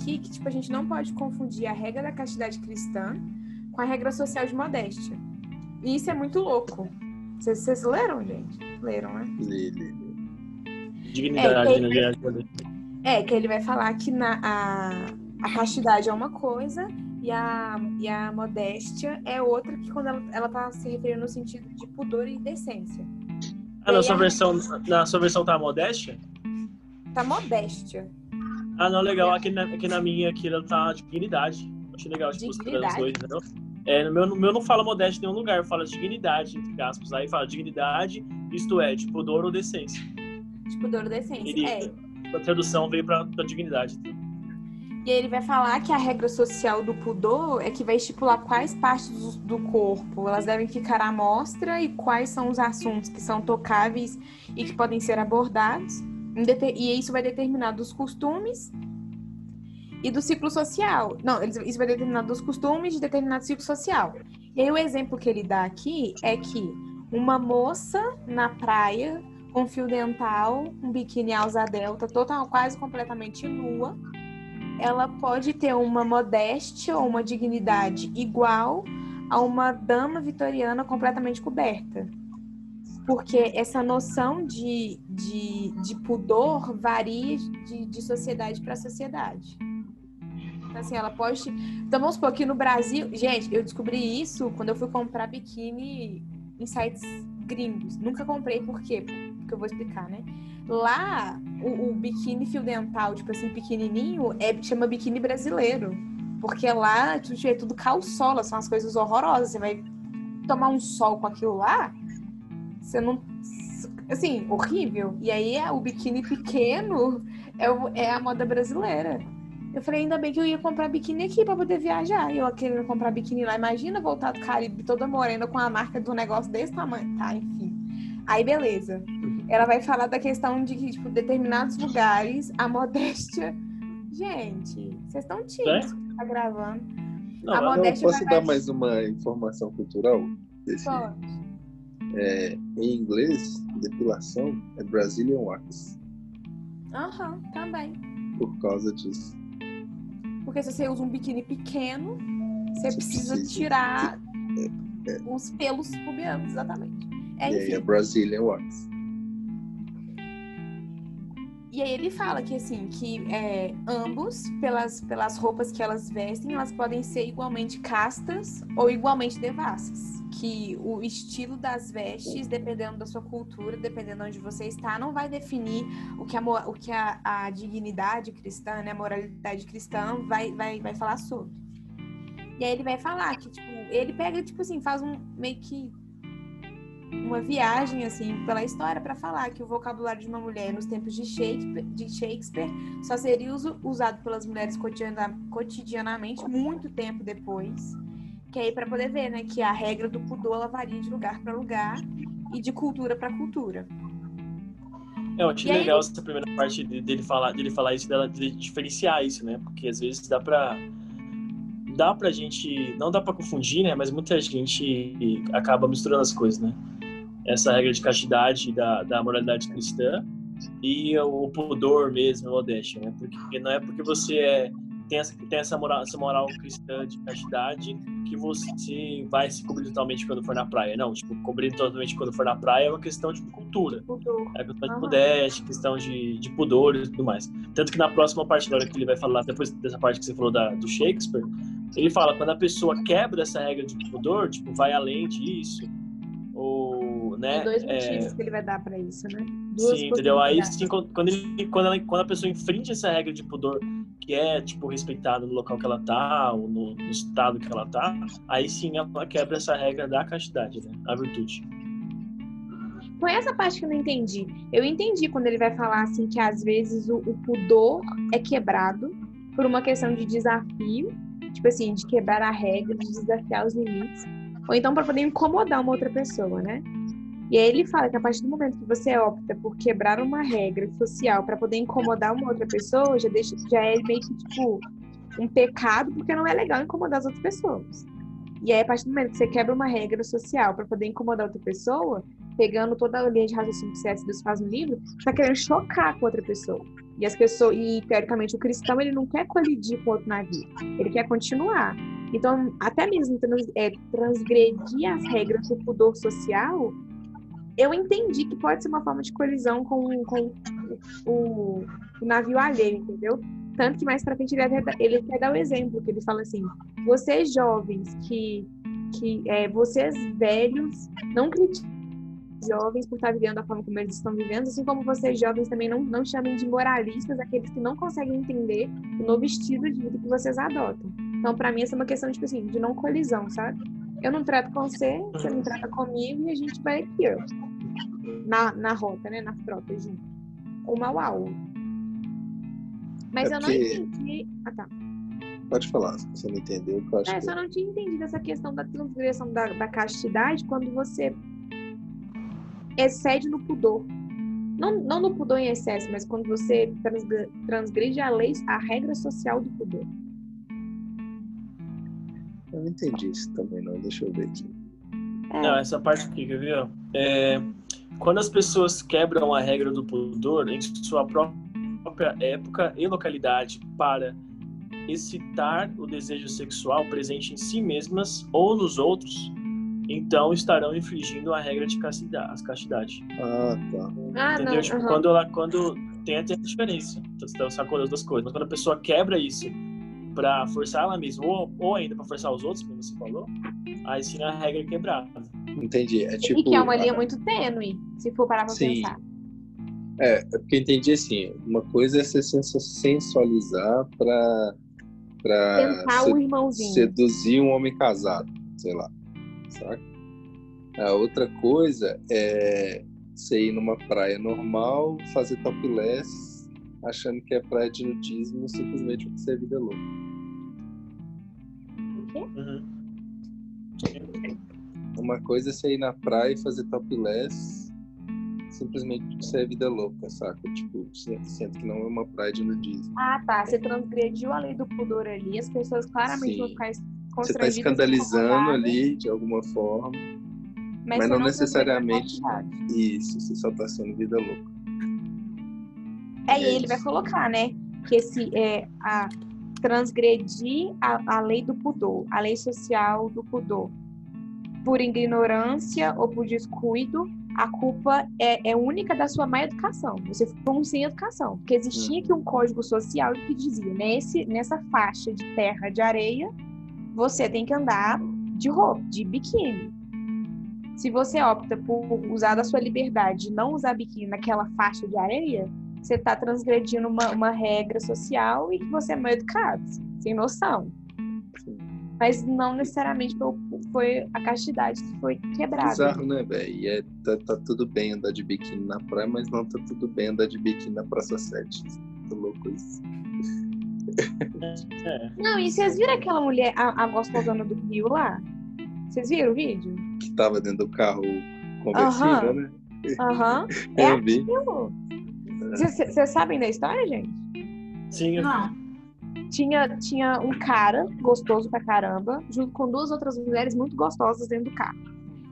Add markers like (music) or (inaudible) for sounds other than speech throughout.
aqui que, tipo, a gente não pode confundir a regra da castidade cristã com a regra social de modéstia. E isso é muito louco. Vocês, vocês leram, gente? Leram, né? Lê, lê, lê. Dignidade, É, né? que- Dignidade. É, que ele vai falar que na, a, a castidade é uma coisa e a, e a modéstia é outra, que quando ela, ela tá se referindo no sentido de pudor e decência. Ah, na sua a- versão, na sua versão tá modéstia? Tá modéstia. Ah, não, legal. Aqui na, aqui na minha, aqui ela tá dignidade. Achei legal, tipo, separando os dois, entendeu? É, no meu, no meu não fala modéstia em nenhum lugar, fala dignidade, entre aspas. Aí fala dignidade, isto é, de pudor ou decência. De pudor e decência. Ele, É. A tradução veio pra, pra dignidade. E aí ele vai falar que a regra social do pudor é que vai estipular quais partes do, do corpo elas devem ficar à mostra e quais são os assuntos que são tocáveis e que podem ser abordados. E isso vai determinar dos costumes e do ciclo social. Não, isso vai determinar dos costumes de determinado ciclo social. E aí o exemplo que ele dá aqui é que uma moça na praia com fio dental, um biquíni alça delta, total, quase completamente nua, ela pode ter uma modéstia ou uma dignidade igual a uma dama vitoriana completamente coberta. Porque essa noção de, de, de pudor varia de, de sociedade para sociedade. Então, assim, ela pode. Então, vamos supor que no Brasil. Gente, eu descobri isso quando eu fui comprar biquíni em sites gringos. Nunca comprei, por quê? Porque eu vou explicar, né? Lá, o, o biquíni fio dental, tipo assim, pequenininho, é, chama biquíni brasileiro. Porque lá, tipo, é tudo calçola, são as coisas horrorosas. Você vai tomar um sol com aquilo lá, você não. Assim, horrível. E aí, é o biquíni pequeno é, o- é a moda brasileira. Eu falei, ainda bem que eu ia comprar biquíni aqui pra poder viajar. E eu querendo comprar biquíni lá. Imagina voltar do Caribe toda morena com a marca do negócio desse tamanho. Tá, enfim. Aí, beleza. Ela vai falar da questão de que, tipo, determinados lugares, a modéstia. (laughs) Gente, vocês estão tímidos que tá gravando. Não, A modéstia posso vai- dar mais uma informação cultural? Desse, Pode. É, em inglês, depilação é Brazilian Wax, Aham, também. por causa disso. Porque se você usa um biquíni pequeno, você Você precisa precisa. tirar É, os pelos pubianos, exatamente. É, e aí enfim. é Brazilian Wax. E aí ele fala que assim, que é, ambos, pelas, pelas roupas que elas vestem, elas podem ser igualmente castas ou igualmente devassas. Que o estilo das vestes, dependendo da sua cultura, dependendo de onde você está, não vai definir o que a, o que a, a dignidade cristã, né, a moralidade cristã vai, vai, vai falar sobre. E aí ele vai falar que, tipo, ele pega, tipo assim, faz um meio que uma viagem assim pela história para falar que o vocabulário de uma mulher nos tempos de Shakespeare, de Shakespeare só seria uso- usado pelas mulheres cotidiana- cotidianamente muito tempo depois. Que aí para poder ver, né, que a regra do pudor ela varia de lugar para lugar e de cultura para cultura. É, eu achei E aí- legal essa primeira parte de- dele falar, dele falar isso, dela de diferenciar isso, né? Porque às vezes dá pra. Dá pra gente. Não dá pra confundir, né? Mas muita gente acaba misturando as coisas, né? Essa regra de castidade da, da moralidade cristã e o pudor mesmo, a modéstia, né? Porque não é porque você é, tem, essa, tem essa, moral, essa moral cristã de castidade que você vai se cobrir totalmente quando for na praia. Não, tipo, cobrir totalmente quando for na praia é uma questão de cultura. Pudor. É questão de modéstia, questão de, de pudor e tudo mais. Tanto que na próxima parte, na hora que ele vai falar, depois dessa parte que você falou da, do Shakespeare, ele fala, quando a pessoa quebra essa regra de pudor, tipo, vai além disso, ou, né, dois é, motivos que ele vai dar para isso, né? Duas sim, entendeu? Aí sim, quando, quando ele, quando, ela, quando a pessoa infringe essa regra de pudor, que é, tipo, respeitada no local que ela tá, ou no, no estado que ela tá, aí sim ela quebra essa regra da castidade, né, a virtude. Foi essa parte que eu não entendi. Eu entendi quando ele vai falar assim que às vezes o, o pudor é quebrado por uma questão de desafio, tipo assim, de quebrar a regra, de desafiar os limites, ou então para poder incomodar uma outra pessoa, né? E aí ele fala que a partir do momento que você opta por quebrar uma regra social para poder incomodar uma outra pessoa, já deixa já é meio que tipo um pecado, porque não é legal incomodar as outras pessoas. E aí a partir do momento que você quebra uma regra social para poder incomodar outra pessoa, pegando toda a linha de raciocínio que C.S. Lewis faz no livro, você tá querendo chocar com outra pessoa. E as pessoas, e teoricamente o cristão ele não quer colidir com outro navio, ele quer continuar. Então, até mesmo trans, é, transgredir as regras do pudor social, eu entendi que pode ser uma forma de colisão com, com o, o navio alheio, entendeu? Tanto que mais pra frente ele, até, ele quer dar o exemplo, que ele fala assim, vocês jovens que, que é, vocês velhos, não critiquem jovens por estar vivendo da forma como eles estão vivendo, assim como vocês jovens também não, não chamem de moralistas aqueles que não conseguem entender o novo estilo de vida que vocês adotam. Então, para mim, essa é uma questão, tipo assim, de não colisão, sabe? Eu não trato com você, você não trata comigo e a gente vai aqui, ó. Na, na rota, né? Na frota junto. Uma ao. Mas É eu não entendi. Ah, tá. Pode falar, se você não entendeu, eu acho É, que só não tinha entendido essa questão da transgressão da, da castidade quando você excede no pudor. Não, não no pudor em excesso, mas quando você transg- transgride a lei, a regra social do pudor. Eu não entendi isso também, não. Deixa eu ver aqui. É, Não, essa parte aqui, quer ver? ó? É, quando as pessoas quebram a regra do pudor em sua própria época e localidade para excitar o desejo sexual presente em si mesmas ou nos outros, então estarão infringindo a regra de castidade. as castidade. Ah, tá. ah, entendeu? não. Tipo, aham. quando ela quando tem até a diferença. Então, você tá sacando as duas coisas. Mas quando a pessoa quebra isso para forçar ela mesma ou, ou ainda para forçar os outros, como você falou, aí sim a regra é quebrada. Entendi. É tipo. e que é uma linha muito tênue, se for parar pra Sim. pensar. É, porque eu entendi assim, uma coisa é você sensu- sensualizar pra, pra Tentar se- o irmãozinho. seduzir um homem casado, sei lá, saca? A outra coisa é você ir numa praia normal, fazer topless, achando que é praia de nudismo, simplesmente porque você é vida louca. O quê? Uhum. Uma coisa é você ir na praia e fazer topless, simplesmente porque você é vida louca, saca? Tipo, sendo que não é uma praia de nudismo. Ah, tá. Você transgrediu a lei do pudor ali, as pessoas claramente Sim. vão ficar Você constrangidas. está escandalizando incomodadas, ali de alguma forma. mas, mas você não necessariamente-. Isso, você só tá sendo vida louca. É, aí ele vai colocar, né? Que esse é a transgredir a, a lei do pudor, a lei social do pudor. Por ignorância ou por descuido, a culpa é, é única da sua má educação. Você foi um sem educação. Porque existia aqui um código social que dizia, nesse, nessa faixa de terra, de areia, você tem que andar de roupa, de biquíni. Se você opta por usar da sua liberdade de não usar biquíni naquela faixa de areia, você está transgredindo uma, uma regra social e que você é mal educado, sem noção. Mas não necessariamente foi, a castidade que foi quebrada. Bizarro, né, velho? É, tá, tá tudo bem andar de biquíni na praia, mas não tá tudo bem andar de biquíni na Praça 7. Muito louco isso. (laughs) É. Não, e vocês viram aquela mulher, a, a gostosona do Rio lá? Vocês viram o vídeo? Que tava dentro do carro conversível, Aham. né? Aham. (laughs) É Eu vi. aquilo. Vocês sabem da história, gente? Sim, eu- Não. Tinha, tinha um cara gostoso pra caramba, junto com duas outras mulheres muito gostosas dentro do carro.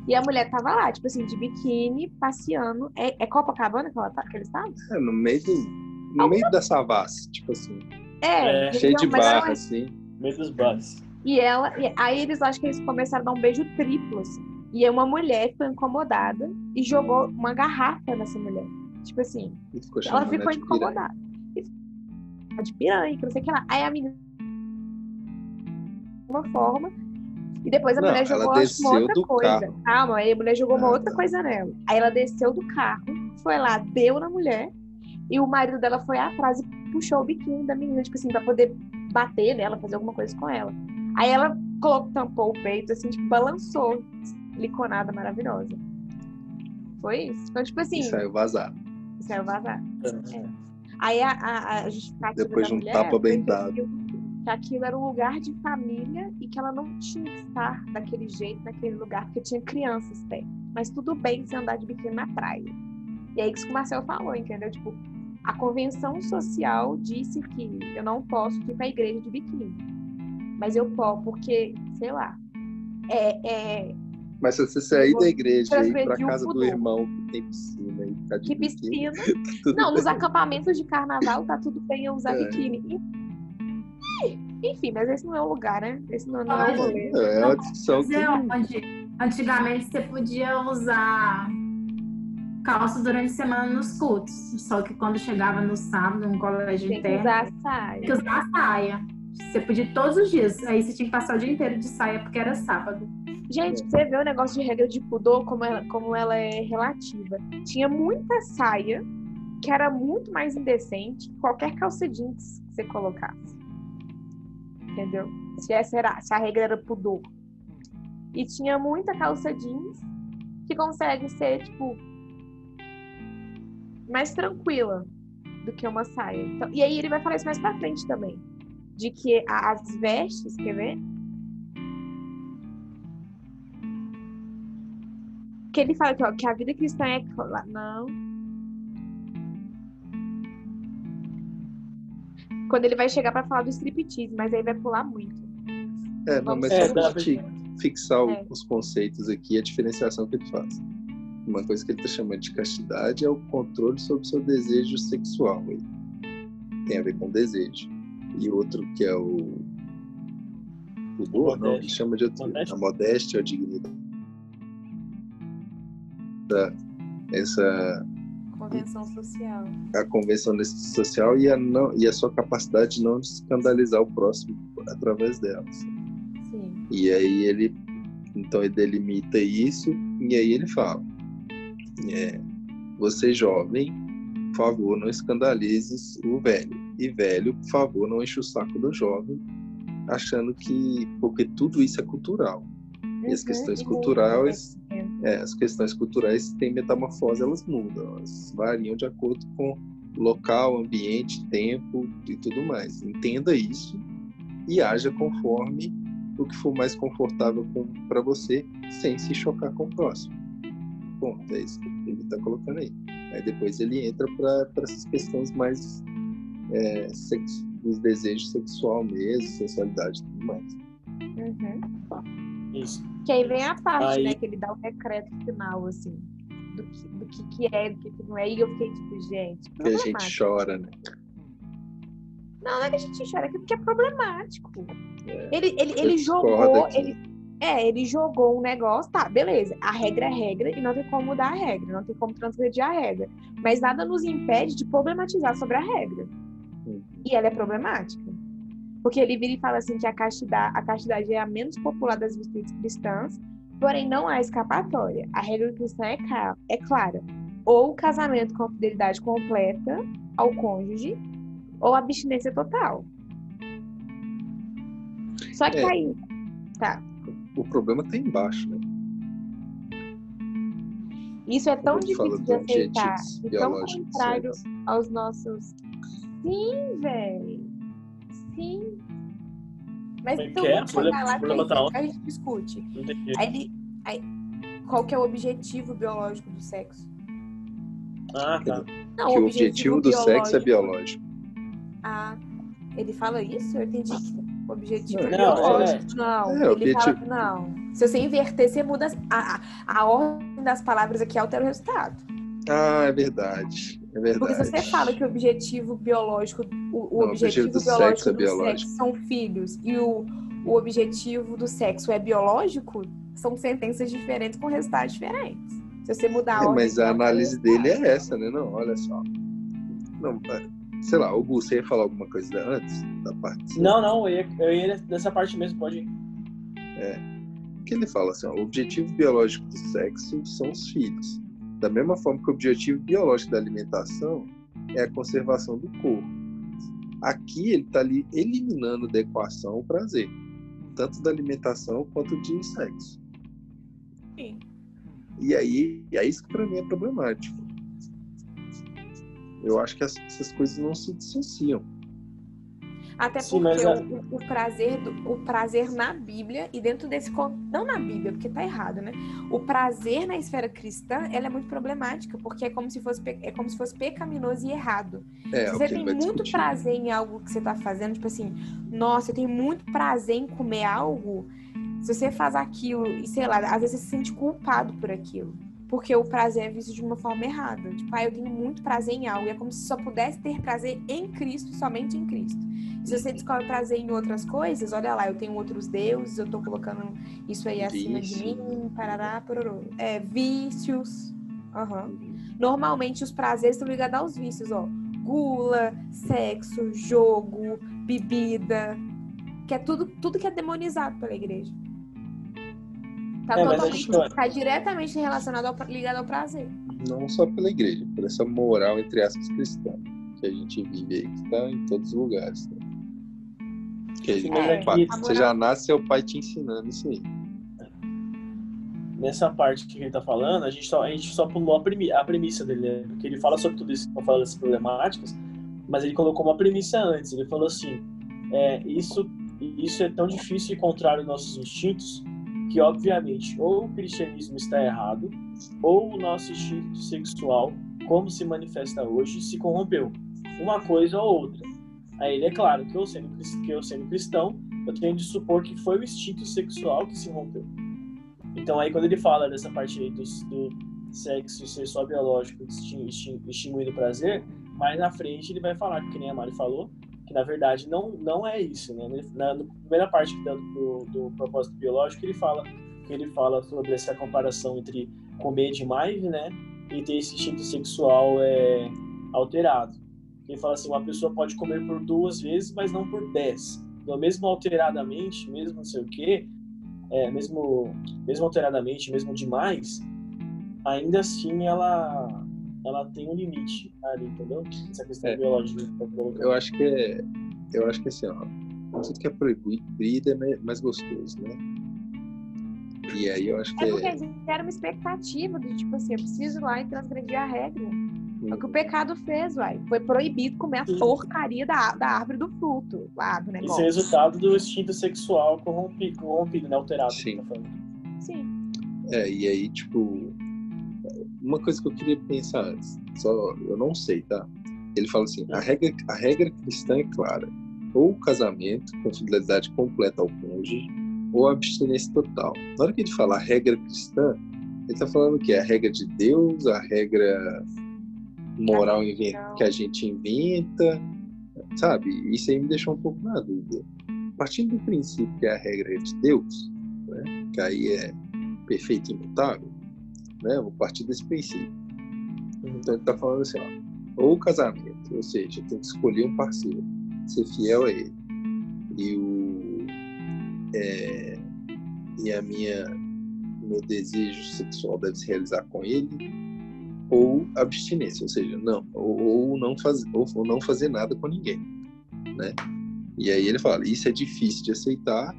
E a mulher tava lá, tipo assim, de biquíni, passeando. É, é Copacabana que, ela tá, que eles estavam? É, no meio do. No meio da savassi, tipo assim. É, Cheio de mas era barra, assim. meio dos bares. E ela, e aí eles acho que eles começaram a dar um beijo triplo, assim. E uma mulher ficou incomodada e jogou uma garrafa nessa mulher. Tipo assim, ficou ela ficou piranha. incomodada. E- De piranha, que não sei o que lá. Aí a menina. De uma forma. E depois a Não, mulher jogou uma outra coisa. carro. Calma, aí a mulher jogou uma Ah, outra tá. coisa nela. Aí ela desceu do carro, foi lá, deu na mulher. E o marido dela foi atrás e puxou o biquíni da menina, tipo assim, pra poder bater nela, fazer alguma coisa com ela. Aí ela colocou, tampou o peito, assim, tipo, balançou. Liconada maravilhosa. Foi isso. Então, tipo assim, E saiu vazado. Saiu vazar. Aí a, a, a justificativa Depois da de um tapa bem que dado. aquilo- Que aquilo era um lugar de família e que ela não tinha que estar daquele jeito, naquele lugar, porque tinha crianças perto. Mas tudo bem se andar de biquíni na praia. E aí que isso que o Marcel falou, entendeu? Tipo, a convenção social disse que eu não posso ir pra igreja de biquíni. Mas eu posso, porque, sei lá, é, é, Mas se você sair da igreja e ir o casa do pudor. irmão que tem piscina e ficar de Que biquíni, piscina. (laughs) tá Não, nos bem. acampamentos de carnaval tá tudo bem eu usar É. biquíni. Enfim, mas esse não é o lugar, né? Esse não, não é o Olha, rolê. É uma discussão que... Dizer onde antigamente você podia usar calça durante a semana nos cultos. Só que quando chegava no sábado, no colégio Tem que interno, usar saia. que usar saia. Você podia todos os dias. Aí você tinha que passar o dia inteiro de saia porque era sábado. Gente, você vê o negócio de regra de pudor, como ela, como ela é relativa. Tinha muita saia que era muito mais indecente que qualquer calça jeans que você colocasse. Entendeu? Se, essa era, se a regra era pudor. E tinha muita calça jeans que consegue ser, tipo, mais tranquila do que uma saia. Então, e aí ele vai falar isso mais pra frente também. De que as vestes, quer ver? Que ele fala que, ó, que a vida cristã é. Não. Quando ele vai chegar pra falar do striptease, mas aí vai pular muito. É, não, mas É, só pra pra- te fixar o- É. os conceitos aqui, a diferenciação que ele faz. Uma coisa que ele está chamando de castidade é o controle sobre o seu desejo sexual. Aí. Tem a ver com desejo. E outro que é o. O boa, não, ele chama de outro. Modéstia. A modéstia, a dignidade. Da- Essa Convenção social. a convenção social e a, não, e a sua capacidade de não escandalizar o próximo através delas. Sim. E aí ele então ele delimita isso e aí ele fala: é, você jovem, por favor, não escandalizes o velho. E velho, por favor, não enche o saco do jovem, achando que porque tudo isso é cultural. E as Uhum, questões muda culturais, é, as questões culturais têm metamorfose, elas mudam, elas variam de acordo com local, ambiente, tempo e tudo mais. Entenda isso e haja conforme o que for mais confortável para você, sem se chocar com o próximo. Bom, é isso que ele está colocando aí. Aí depois ele entra para essas questões mais é, sex, dos desejos sexual mesmo, sensualidade e tudo mais. Uhum. Isso. Que aí vem a parte, Aí- né? Que ele dá o decreto final, assim. Do que, do que, que é, do que, que não é. E eu fiquei tipo, gente. Que a gente chora, né? Não, não é que a gente chora, é que porque é problemático. É. Ele, ele, ele jogou. aqui. Ele, é, ele jogou um negócio, tá, beleza. A regra é regra e não tem como mudar a regra, não tem como transgredir a regra. Mas nada nos impede de problematizar sobre a regra. Uhum. E ela é problemática. Porque ele vira e fala assim que a castidade, a castidade é a menos popular das virtudes cristãs, porém não há escapatória. A regra cristã é, é clara. Ou casamento com fidelidade completa ao cônjuge, ou abstinência total. Só que É. aí. Tá. O problema está embaixo, né? Isso é tão difícil de aceitar e tão biológicos contrário aos nossos. Sim, velho. Sim. Mas é então é? vamos chegar lá O problema que tá a gente discute. Aí ele. Aí, qual que é o objetivo biológico do sexo? Ah, tá. Não, que o objetivo do sexo é biológico. Ah, ele fala isso? Eu entendi que o objetivo Não, é não, biológico. Não, É, ele objetivo- fala não. Se você inverter, você muda a, a, a ordem das palavras aqui altera o resultado. Ah, é verdade. É verdade. Porque se você fala que o objetivo biológico, o, o Não, o objetivo, objetivo do biológico sexo é do biológico. sexo são filhos e o, o objetivo do sexo é biológico, são sentenças diferentes com resultados diferentes. Se você mudar a É, ordem. mas a análise dele é essa, né? Não, olha só. Não, é, sei lá, o Gu, você ia falar alguma coisa antes da parte? Não, não, eu ia, eu ia nessa parte mesmo, pode ir. que ele fala assim, ó, o objetivo biológico do sexo são os filhos. Da mesma forma que o objetivo biológico da alimentação é a conservação do corpo. Aqui ele está ali eliminando da equação o prazer, tanto da alimentação quanto de sexo. Sim. E aí, é isso que para mim é problemático. Eu acho que as- essas coisas não se dissociam. Até Sim, porque a- o, o prazer do, o prazer na Bíblia e dentro desse não na Bíblia porque tá errado, né? O prazer na esfera cristã ela é muito problemática porque é como se fosse é como se fosse pecaminoso e errado. É, Se você tem muito discutir. prazer em algo que você tá fazendo, tipo assim, nossa, eu tenho muito prazer em comer algo, Se você faz aquilo e, sei lá, às vezes você se sente culpado por aquilo. Porque o prazer é visto de uma forma errada. Tipo, ah, eu tenho muito prazer em algo. E é como se só pudesse ter prazer em Cristo, somente em Cristo. E se você descobre prazer em outras coisas, olha lá, eu tenho outros deuses, eu tô colocando isso aí acima de mim, parará, pororô. É, vícios. Uhum. Normalmente os prazeres estão ligados aos vícios, ó. Gula, sexo, jogo, bebida. Que é tudo, tudo que é demonizado pela igreja. Tá, É, totalmente, não- tá diretamente relacionado ao, ligado ao prazer. Não só pela igreja, por essa moral, entre aspas, cristã, que a gente vive aí, que está em todos os lugares. Né? Que a gente- É, pai- você já nasce, seu pai te ensinando isso aí. Nessa parte que ele tá falando, a gente só, a gente só pulou a, premi a premissa dele, né? Porque ele fala sobre tudo isso, fala dessas problemáticas, mas ele colocou uma premissa antes. Ele falou assim: é, isso, isso é tão difícil e contrário aos nossos instintos que, obviamente, ou o cristianismo está errado, ou o nosso instinto sexual, como se manifesta hoje, se corrompeu. Uma coisa ou outra. Aí é claro que eu sendo, que eu sendo cristão, eu tenho de supor que foi o instinto sexual que se rompeu. Então aí quando ele fala dessa parte aí do, do sexo ser só biológico, extin- extin- extinguindo o prazer, mais na frente ele vai falar, que nem a Mari falou, que na verdade não, não é isso, né? Na, na primeira parte do, do, propósito biológico ele fala ele fala sobre essa comparação entre comer demais, né, e ter esse instinto sexual é, alterado. Ele fala assim, uma pessoa pode comer por duas vezes, mas não por dez. Então, mesmo alteradamente, mesmo não sei o quê, é, mesmo, mesmo alteradamente, mesmo demais, ainda assim ela, ela tem um limite ali, entendeu? Essa questão É. biológica. que tá. Eu acho que é. Eu acho que assim, ó. Tudo que é proibido é mais- gostoso, né? E aí eu acho que É porque é. gera uma expectativa de, tipo assim, eu preciso ir lá e transgredir a regra. É o que o pecado fez, uai. Foi proibido comer a Sim. porcaria da, da árvore do fruto, lá do Isso é negócio. resultado do instinto sexual corrompido, corrompido né? Alterado. que Sim. tá falando. Sim. É, e aí, tipo. Uma coisa que eu queria pensar antes, só eu não sei, tá? Ele fala assim: a regra, a regra cristã é clara. Ou o casamento com fidelidade completa ao cônjuge, ou a abstinência total. Na hora que ele fala a regra cristã, ele tá falando o quê? A regra de Deus, a regra moral que a gente inventa, sabe? Isso aí me deixou um pouco na dúvida. Partindo do princípio que a regra é de Deus, né? que aí é perfeito e imutável, né? Vou partir desse princípio. Então ele está falando assim, ó, ou o casamento, ou seja, tem que escolher um parceiro, ser fiel a ele. E o é, e a minha meu desejo sexual deve se realizar com ele, ou abstinência, ou seja, não, ou, ou não fazer ou, ou não fazer nada com ninguém, né? E aí ele fala, isso é difícil de aceitar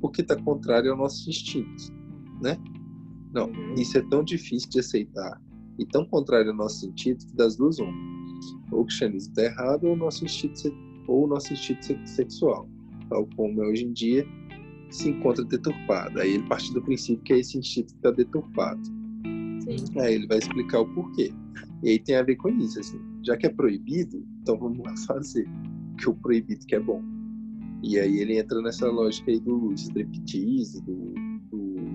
porque está contrário ao nosso instinto, né? Não, Uhum. isso é tão difícil de aceitar e tão contrário ao nosso sentido que das duas uma. Ou o cristianismo está errado ou o nosso instinto, ou o nosso instinto se- sexual, tal como é hoje em dia, se encontra deturpado. Aí ele parte do princípio que é esse instinto que está deturpado. Sim. Aí ele vai explicar o porquê. E aí tem a ver com isso, assim. Já que é proibido, então vamos lá fazer. Porque o proibido que é bom. E aí ele entra nessa lógica aí do striptease, do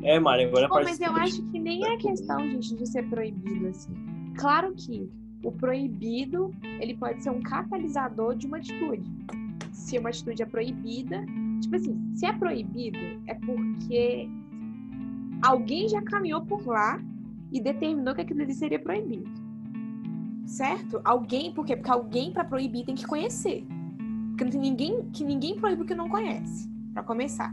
É, Mari, agora Pô, mas eu acho que nem é questão, gente, de ser proibido, assim. Claro que o proibido, ele pode ser um catalisador de uma atitude. Se uma atitude é proibida, tipo assim, se é proibido, é porque alguém já caminhou por lá e determinou que aquilo ali seria proibido. Certo? Alguém, por quê? Porque alguém para proibir tem que conhecer. Porque não tem ninguém que ninguém proíbe o que não conhece, para começar.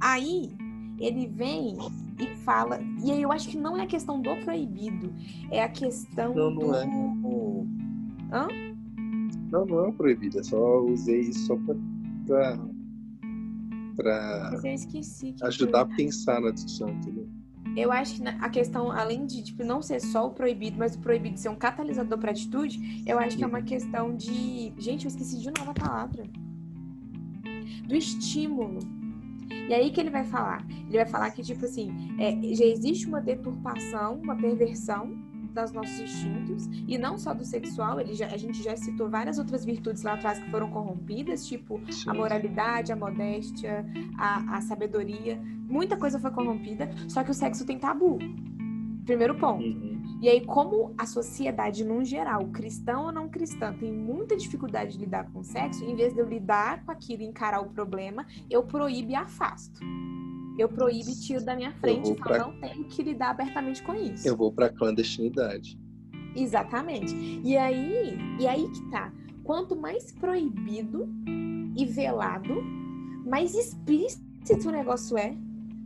Aí ele vem e fala. E aí eu acho que não é a questão do proibido, é a questão Não, não do. é. Hã? Não, não é proibido, é só usei isso só pra, pra, pra eu ajudar a pensar na discussão, entendeu? Eu acho que a questão, além de tipo, não ser só o proibido, mas o proibido ser um catalisador para atitude, eu acho que é uma questão de. Gente, eu esqueci de novo a palavra. Do estímulo. E aí que ele vai falar? Ele vai falar que, tipo assim, é, já existe uma deturpação, uma perversão dos nossos instintos, e não só do sexual, ele já, a gente já citou várias outras virtudes lá atrás que foram corrompidas, tipo Sim. a moralidade, a modéstia, a, a sabedoria. Muita coisa foi corrompida, só que o sexo tem tabu. Primeiro ponto. Uhum. E aí, como a sociedade, num geral, cristão ou não cristã, tem muita dificuldade de lidar com o sexo, em vez de eu lidar com aquilo e encarar o problema, eu proíbo e afasto. Eu proíbo e tiro da minha frente e falo, pra- não tenho que lidar abertamente com isso. Eu vou pra clandestinidade. Exatamente. E aí, e aí que tá. Quanto mais proibido e velado, mais explícito o negócio é.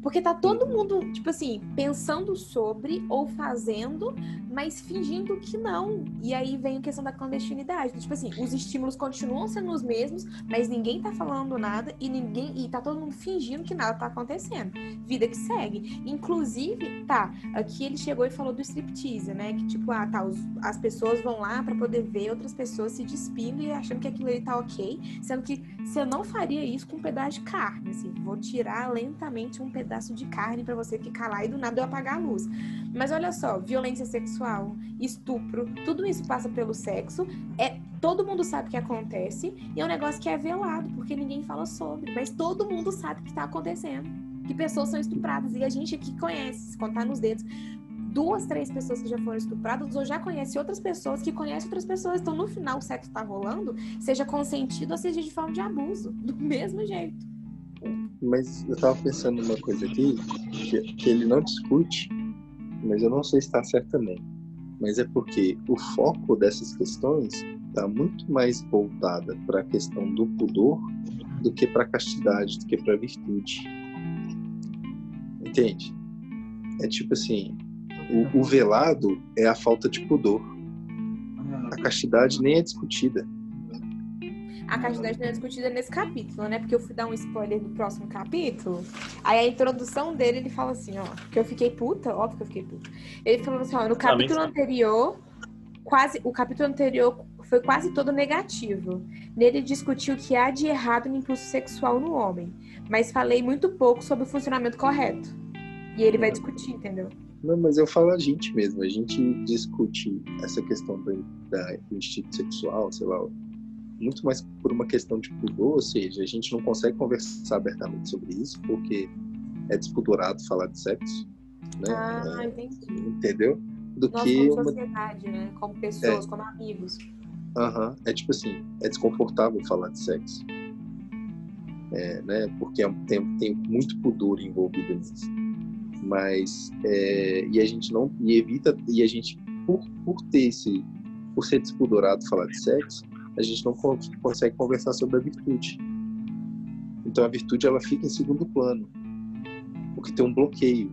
Porque tá todo mundo, tipo assim, pensando sobre ou fazendo, mas fingindo que não. E aí vem a questão da clandestinidade. Tipo assim, os estímulos continuam sendo os mesmos, mas ninguém tá falando nada e ninguém e tá todo mundo fingindo que nada tá acontecendo. Vida que segue. Inclusive, tá, aqui ele chegou e falou do striptease, né? Que tipo, ah, tá, os- as pessoas vão lá pra poder ver outras pessoas se despindo e achando que aquilo ali tá ok, sendo que você não faria isso com um pedaço de carne, assim, vou tirar lentamente um pedaço de carne pra você ficar lá e do nada eu apagar a luz. Mas olha só, violência sexual, estupro, tudo isso passa pelo sexo, é todo mundo sabe que acontece e é um negócio que é velado, porque ninguém fala sobre, mas todo mundo sabe que tá acontecendo. Que pessoas são estupradas e a gente aqui conhece, se contar nos dedos, duas, três pessoas que já foram estupradas ou já conhece outras pessoas que conhecem outras pessoas. Então, no final, o sexo tá rolando, seja consentido ou seja de forma de abuso, do (laughs) mesmo jeito. Mas eu tava pensando numa coisa aqui, que, que ele não discute, mas eu não sei se está certo também. Mas é porque o foco dessas questões está muito mais voltada para a questão do pudor do que para a castidade, do que para a virtude. Entende? É tipo assim, o, o velado é a falta de pudor. A castidade nem é discutida. A castidade não é discutida nesse capítulo, né? Porque eu fui dar um spoiler do próximo capítulo. Aí a introdução dele, ele fala assim, ó. Que eu fiquei puta, óbvio que eu fiquei puta. Ele falou assim, ó, no capítulo anterior, quase. O capítulo anterior foi quase todo negativo. Nele discutiu o que há de errado no impulso sexual no homem. Mas falei muito pouco sobre o funcionamento correto. E ele vai discutir, entendeu? Não, mas eu falo a gente mesmo. A gente discute essa questão do, da, do instinto sexual, sei lá, muito mais por uma questão de pudor, ou seja, a gente não consegue conversar abertamente sobre isso porque é despudorado falar de sexo, né? Ah, É, entendi. entendeu? Do Nós que como uma... sociedade, né? Como pessoas, como amigos. Aham, É tipo assim, é desconfortável falar de sexo. É, né? Porque é um- tem, tem muito pudor envolvido nisso. Mas é, e a gente não e evita e a gente por, por ter esse por ser despudorado falar de sexo, a gente não con- consegue conversar sobre a virtude. Então a virtude ela fica em segundo plano, porque tem um bloqueio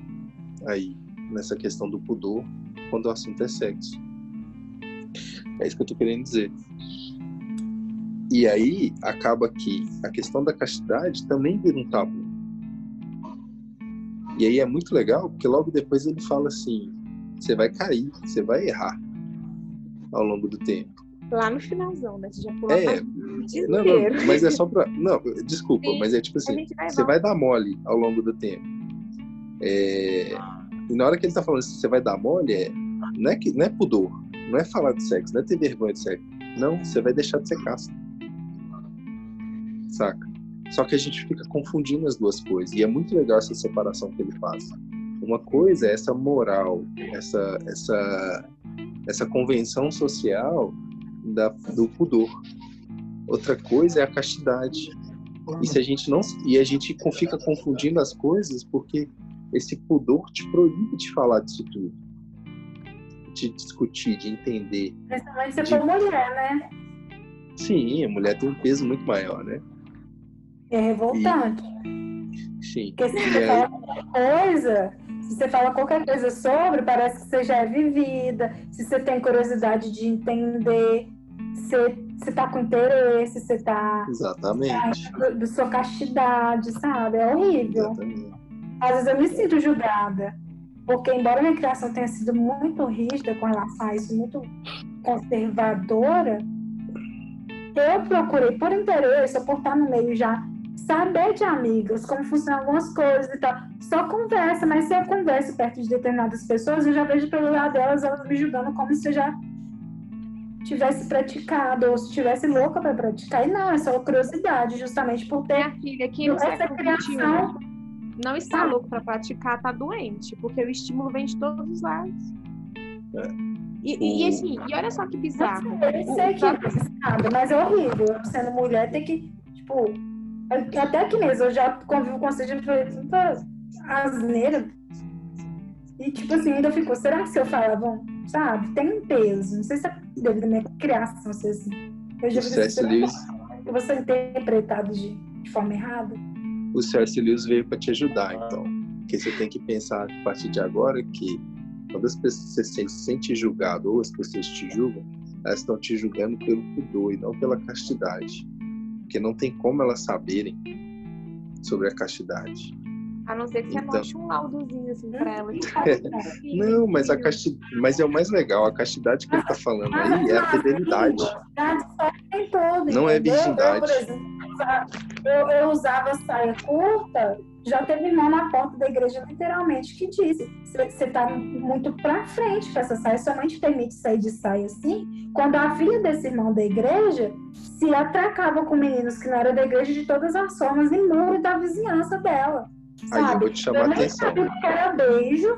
aí nessa questão do pudor quando o assunto é sexo. É isso que eu tô querendo dizer. E aí acaba que a questão da castidade também vira um tabu. E aí é muito legal, porque logo depois ele fala assim: você vai cair, você vai errar ao longo do tempo. Lá no finalzão, né? Você já pulou É, não, não, mas é só pra. (laughs) Não, desculpa, Sim, mas é tipo assim: vai você vai dar mole ao longo do tempo. É, e na hora que ele tá falando assim, você vai dar mole, é, não, é que, não é pudor, não é falar de sexo, não é ter vergonha de sexo. Não, você vai deixar de ser casto. Saca? Só que a gente fica confundindo as duas coisas. E é muito legal essa separação que ele faz. Uma coisa é essa moral, essa, essa, essa convenção social da, do pudor. Outra coisa é a castidade. E se a gente não e a gente fica confundindo as coisas porque esse pudor te proíbe de falar disso tudo, de discutir, de entender. Principalmente se for mulher, né? Sim, a mulher tem um peso muito maior, né? É revoltante. Sim. Porque se E você fala qualquer coisa, se você fala qualquer coisa sobre, parece que você já é vivida, se você tem curiosidade de entender, você tá com interesse, você tá Exatamente. do, do sua castidade, sabe? É horrível. Exatamente. Às vezes eu me sinto julgada. Porque, embora minha criação tenha sido muito rígida com relação a isso, muito conservadora, eu procurei, por interesse, por estar no meio já saber de amigas, como funcionam algumas coisas e tal. Só conversa, mas se eu converso perto de determinadas pessoas, eu já vejo pelo lado delas, elas me julgando como se eu já tivesse praticado ou se tivesse louca para praticar. E não, é só curiosidade, justamente por ter Minha filha, quem no essa XXI criação. não está louco para praticar, tá doente, porque o estímulo vem de todos os lados. E, e, e assim, e olha só que bizarro. Eu sei que sabe, mas é horrível. Sendo mulher, ter que, tipo, até aqui mesmo, eu já convivo com você, já falei tanta asneira. E, tipo assim, ainda ficou, será que se eu falar, bom, sabe, tem um peso. Não sei se é devido à minha criação, se assim. Eu já C.S. Lewis, que você é interpretado de, de forma errada. o C.S. Lewis veio para te ajudar, então. Porque você tem que pensar a partir de agora que quando as pessoas você se sente julgado ou as pessoas te julgam, elas estão te julgando pelo pudor e não pela castidade. Porque não tem como elas saberem sobre a castidade. A não ser que você Então. mostre um laudozinho assim pra ela. Não, mas a casti... mas é o mais legal, a castidade que ele tá falando aí é a fidelidade. Tem todo. Não é virgindade. Eu, eu, eu usava saia curta, já teve irmão na porta da igreja, literalmente, que disse: você tá muito pra frente com essa saia, sua mãe te permite sair de saia assim. Quando a filha desse irmão da igreja se atracava com meninos que não eram da igreja de todas as formas em muro da vizinhança dela. Aí eu Sabe? vou te chamar a Eu nem atenção. sabia que era beijo.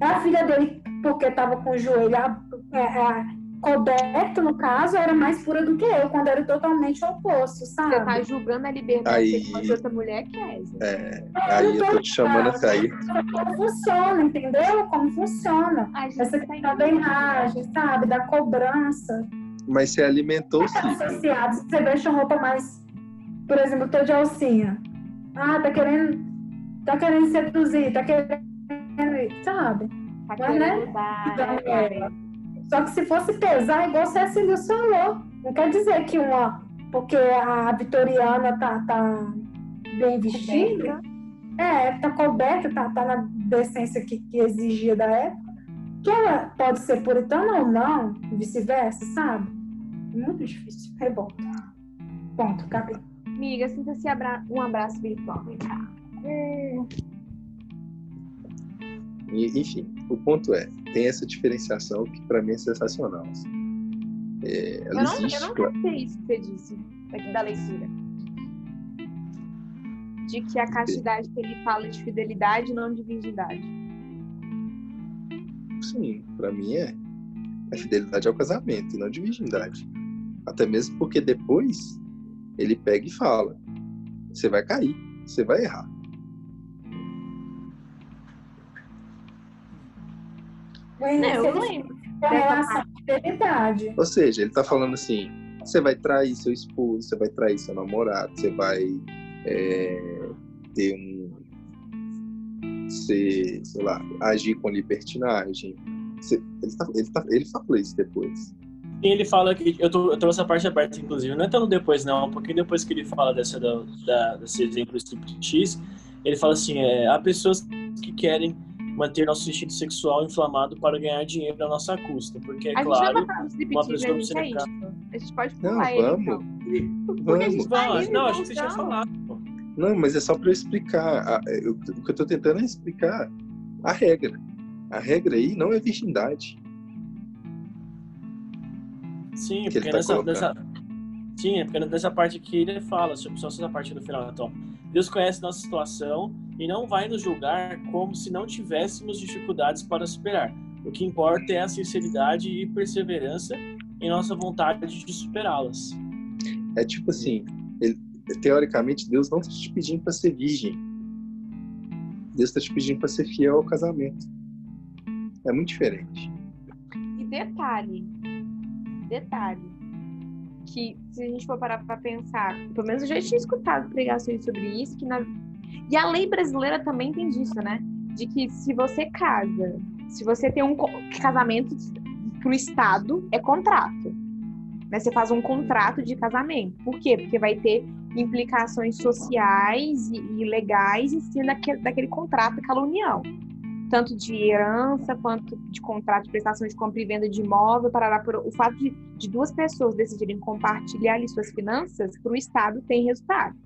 A filha dele, porque tava com o joelho a- é, é, coberto, no caso, era mais pura do que eu, quando era totalmente o oposto, Você tá sabe? julgando a liberdade Aí- sexual de outra mulher, Kézia. É, aí eu tô te chamando até aí. Como funciona, entendeu? Como funciona. A Essa tá questão da imagem, sabe? Da cobrança. Mas você alimentou o ciclo. Associados, você deixa uma roupa mais. Por exemplo, eu tô de alcinha. Ah, tá querendo. Tá querendo seduzir, tá querendo. Sabe? tá Mas, né? querendo dar. Então, é, é. Só que se fosse pesar, igual o C.S. Lewis falou, não quer dizer que uma, porque a vitoriana tá, tá bem vestida, é, tá coberta, tá, tá na decência que, que exigia da época, que ela pode ser puritana ou não, vice-versa, sabe? É muito difícil. Revolta. Ponto, acabei. Amiga, sinta-se abra... um abraço virtual. Vem cá. E, enfim, o ponto é, tem essa diferenciação que pra mim é sensacional. assim. É, Eu não, existe, eu não claro. captei isso que você disse daqui da leitura. De que a castidade que ele fala de fidelidade, não de virgindade. Sim, pra mim é. A fidelidade ao casamento e não de virgindade. Até mesmo porque depois ele pega e fala: você vai cair, você vai errar. Mas Não, eu lembro. relação. Ou seja, ele tá falando assim: você vai trair seu esposo, você vai trair seu namorado, você vai é, ter um. Ser, sei lá, agir com libertinagem. Você- ele, tá, ele, tá, ele fala isso depois. E ele fala que. Eu, tô, eu trouxe essa parte aberta, inclusive. Não é tanto depois, não. Um pouquinho depois que ele fala dessa, da, da, desse exemplo striptease, ele fala assim: é, há pessoas que querem manter nosso instinto sexual inflamado para ganhar dinheiro à nossa custa. Porque, é A gente claro. no striptease, pessoa a gente é isso. A gente pode Não, pular ele, vamos. então. Porque a gente Vamos. tá Não, não, acho que você tinha então. falado. pô. Não, mas é só para eu explicar. eu- o que eu tô tentando é explicar a regra. A regra aí não é virgindade. Sim, que porque tá nessa, nessa. Sim, é porque nessa parte aqui ele fala, sobre só essa parte do final. Então, Deus conhece nossa situação e não vai nos julgar como se não tivéssemos dificuldades para superar. O que importa é a sinceridade e perseverança em nossa vontade de superá-las. É tipo assim, ele- teoricamente Deus não está te pedindo para ser virgem. Deus está te pedindo para ser fiel ao casamento. É muito diferente. E detalhe, detalhe, que se a gente for parar pra pensar, pelo menos eu já tinha escutado pregações sobre isso, que na... e a lei brasileira também tem disso, né? De que se você casa, se você tem um casamento pro Estado, é contrato. Né? Você faz um contrato de casamento. Por quê? Porque vai ter implicações sociais e, e legais em cima daquele, daquele contrato, daquela união tanto de herança quanto de contrato de prestação de compra e venda de imóvel, parará por o fato de, de duas pessoas decidirem compartilhar ali suas finanças, para o Estado tem resultado.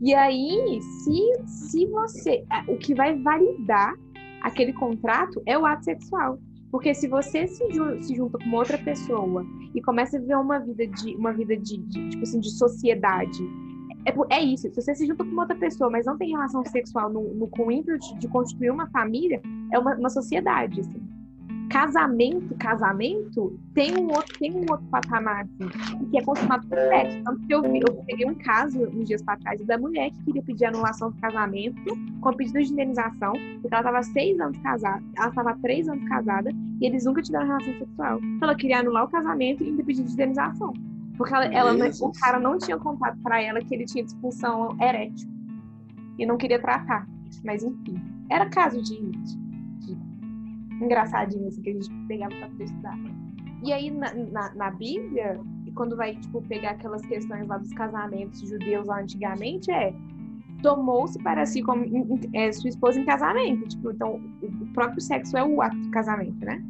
E aí, se, se você. O que vai validar aquele contrato é o ato sexual. Porque se você se, se junta com outra pessoa e começa a viver uma vida de uma vida de, de tipo assim, de sociedade, é, é, isso. Se você se junta com outra pessoa, mas não tem relação sexual no, no com o ímpeto de, de, constituir uma família, é uma, uma sociedade. Assim casamento, casamento, tem um outro, tem um outro patamar, assim, que é consumado por sexo. Tanto que eu, vi, eu peguei um caso uns dias para trás da mulher que queria pedir anulação do casamento com pedido de indenização, porque ela estava seis anos casada, ela estava três anos casada e eles nunca tiveram relação sexual. Então ela queria anular o casamento e ainda pedir de indenização. Porque ela, ela o cara não tinha contado para ela que ele tinha disfunção erétil e não queria tratar. Mas enfim, era caso de, de engraçadinho, assim, que a gente pegava poder estudar. E aí, na, na, na Bíblia, quando vai, tipo, pegar aquelas questões lá dos casamentos judeus lá antigamente, é tomou-se para si como é, sua esposa em casamento. Tipo, então, o próprio sexo é o ato de casamento, né?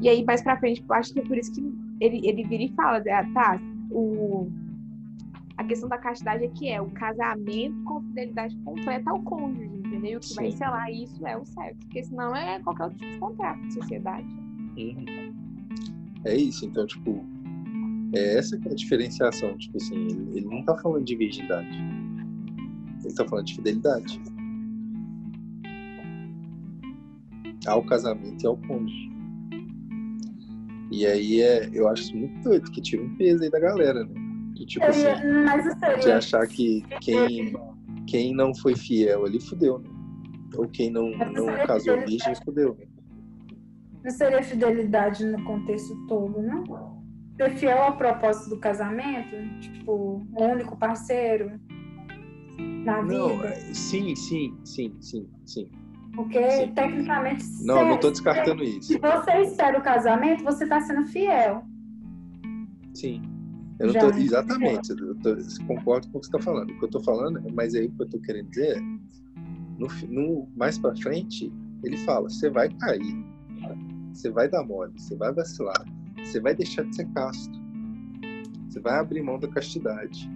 E aí, mais pra frente, eu acho que é por isso que ele, ele vira e fala, ah, tá, o, a questão da castidade é que é o casamento com fidelidade completa ao cônjuge, entendeu? O que Sim. vai selar isso é o sexo, porque senão é qualquer outro tipo de contrato de sociedade. Uhum. É isso, então, tipo, é essa que é a diferenciação, tipo assim, ele, ele não tá falando de virgindade, ele tá falando de fidelidade. Ao casamento e ao cônjuge. E aí é, eu acho muito doido que tira um peso aí da galera, né? De, tipo assim, de achar que quem, quem não foi fiel ali fudeu, né? Ou quem não, não casou virgem fudeu, né? Não seria fidelidade no contexto todo, não? Ser fiel ao propósito do casamento? Tipo, o único parceiro na não, vida? É, sim, sim, sim, sim, sim. Porque, sim. tecnicamente... Não, não estou descartando isso. Se você espera o casamento, você está sendo fiel. Sim. Eu tô, exatamente, eu tô, concordo com o que você está falando. O que eu estou falando, mas aí o que eu estou querendo dizer é, no, no, mais para frente, ele fala: você vai cair, você vai dar mole, você vai vacilar, você vai deixar de ser casto, você vai abrir mão da castidade.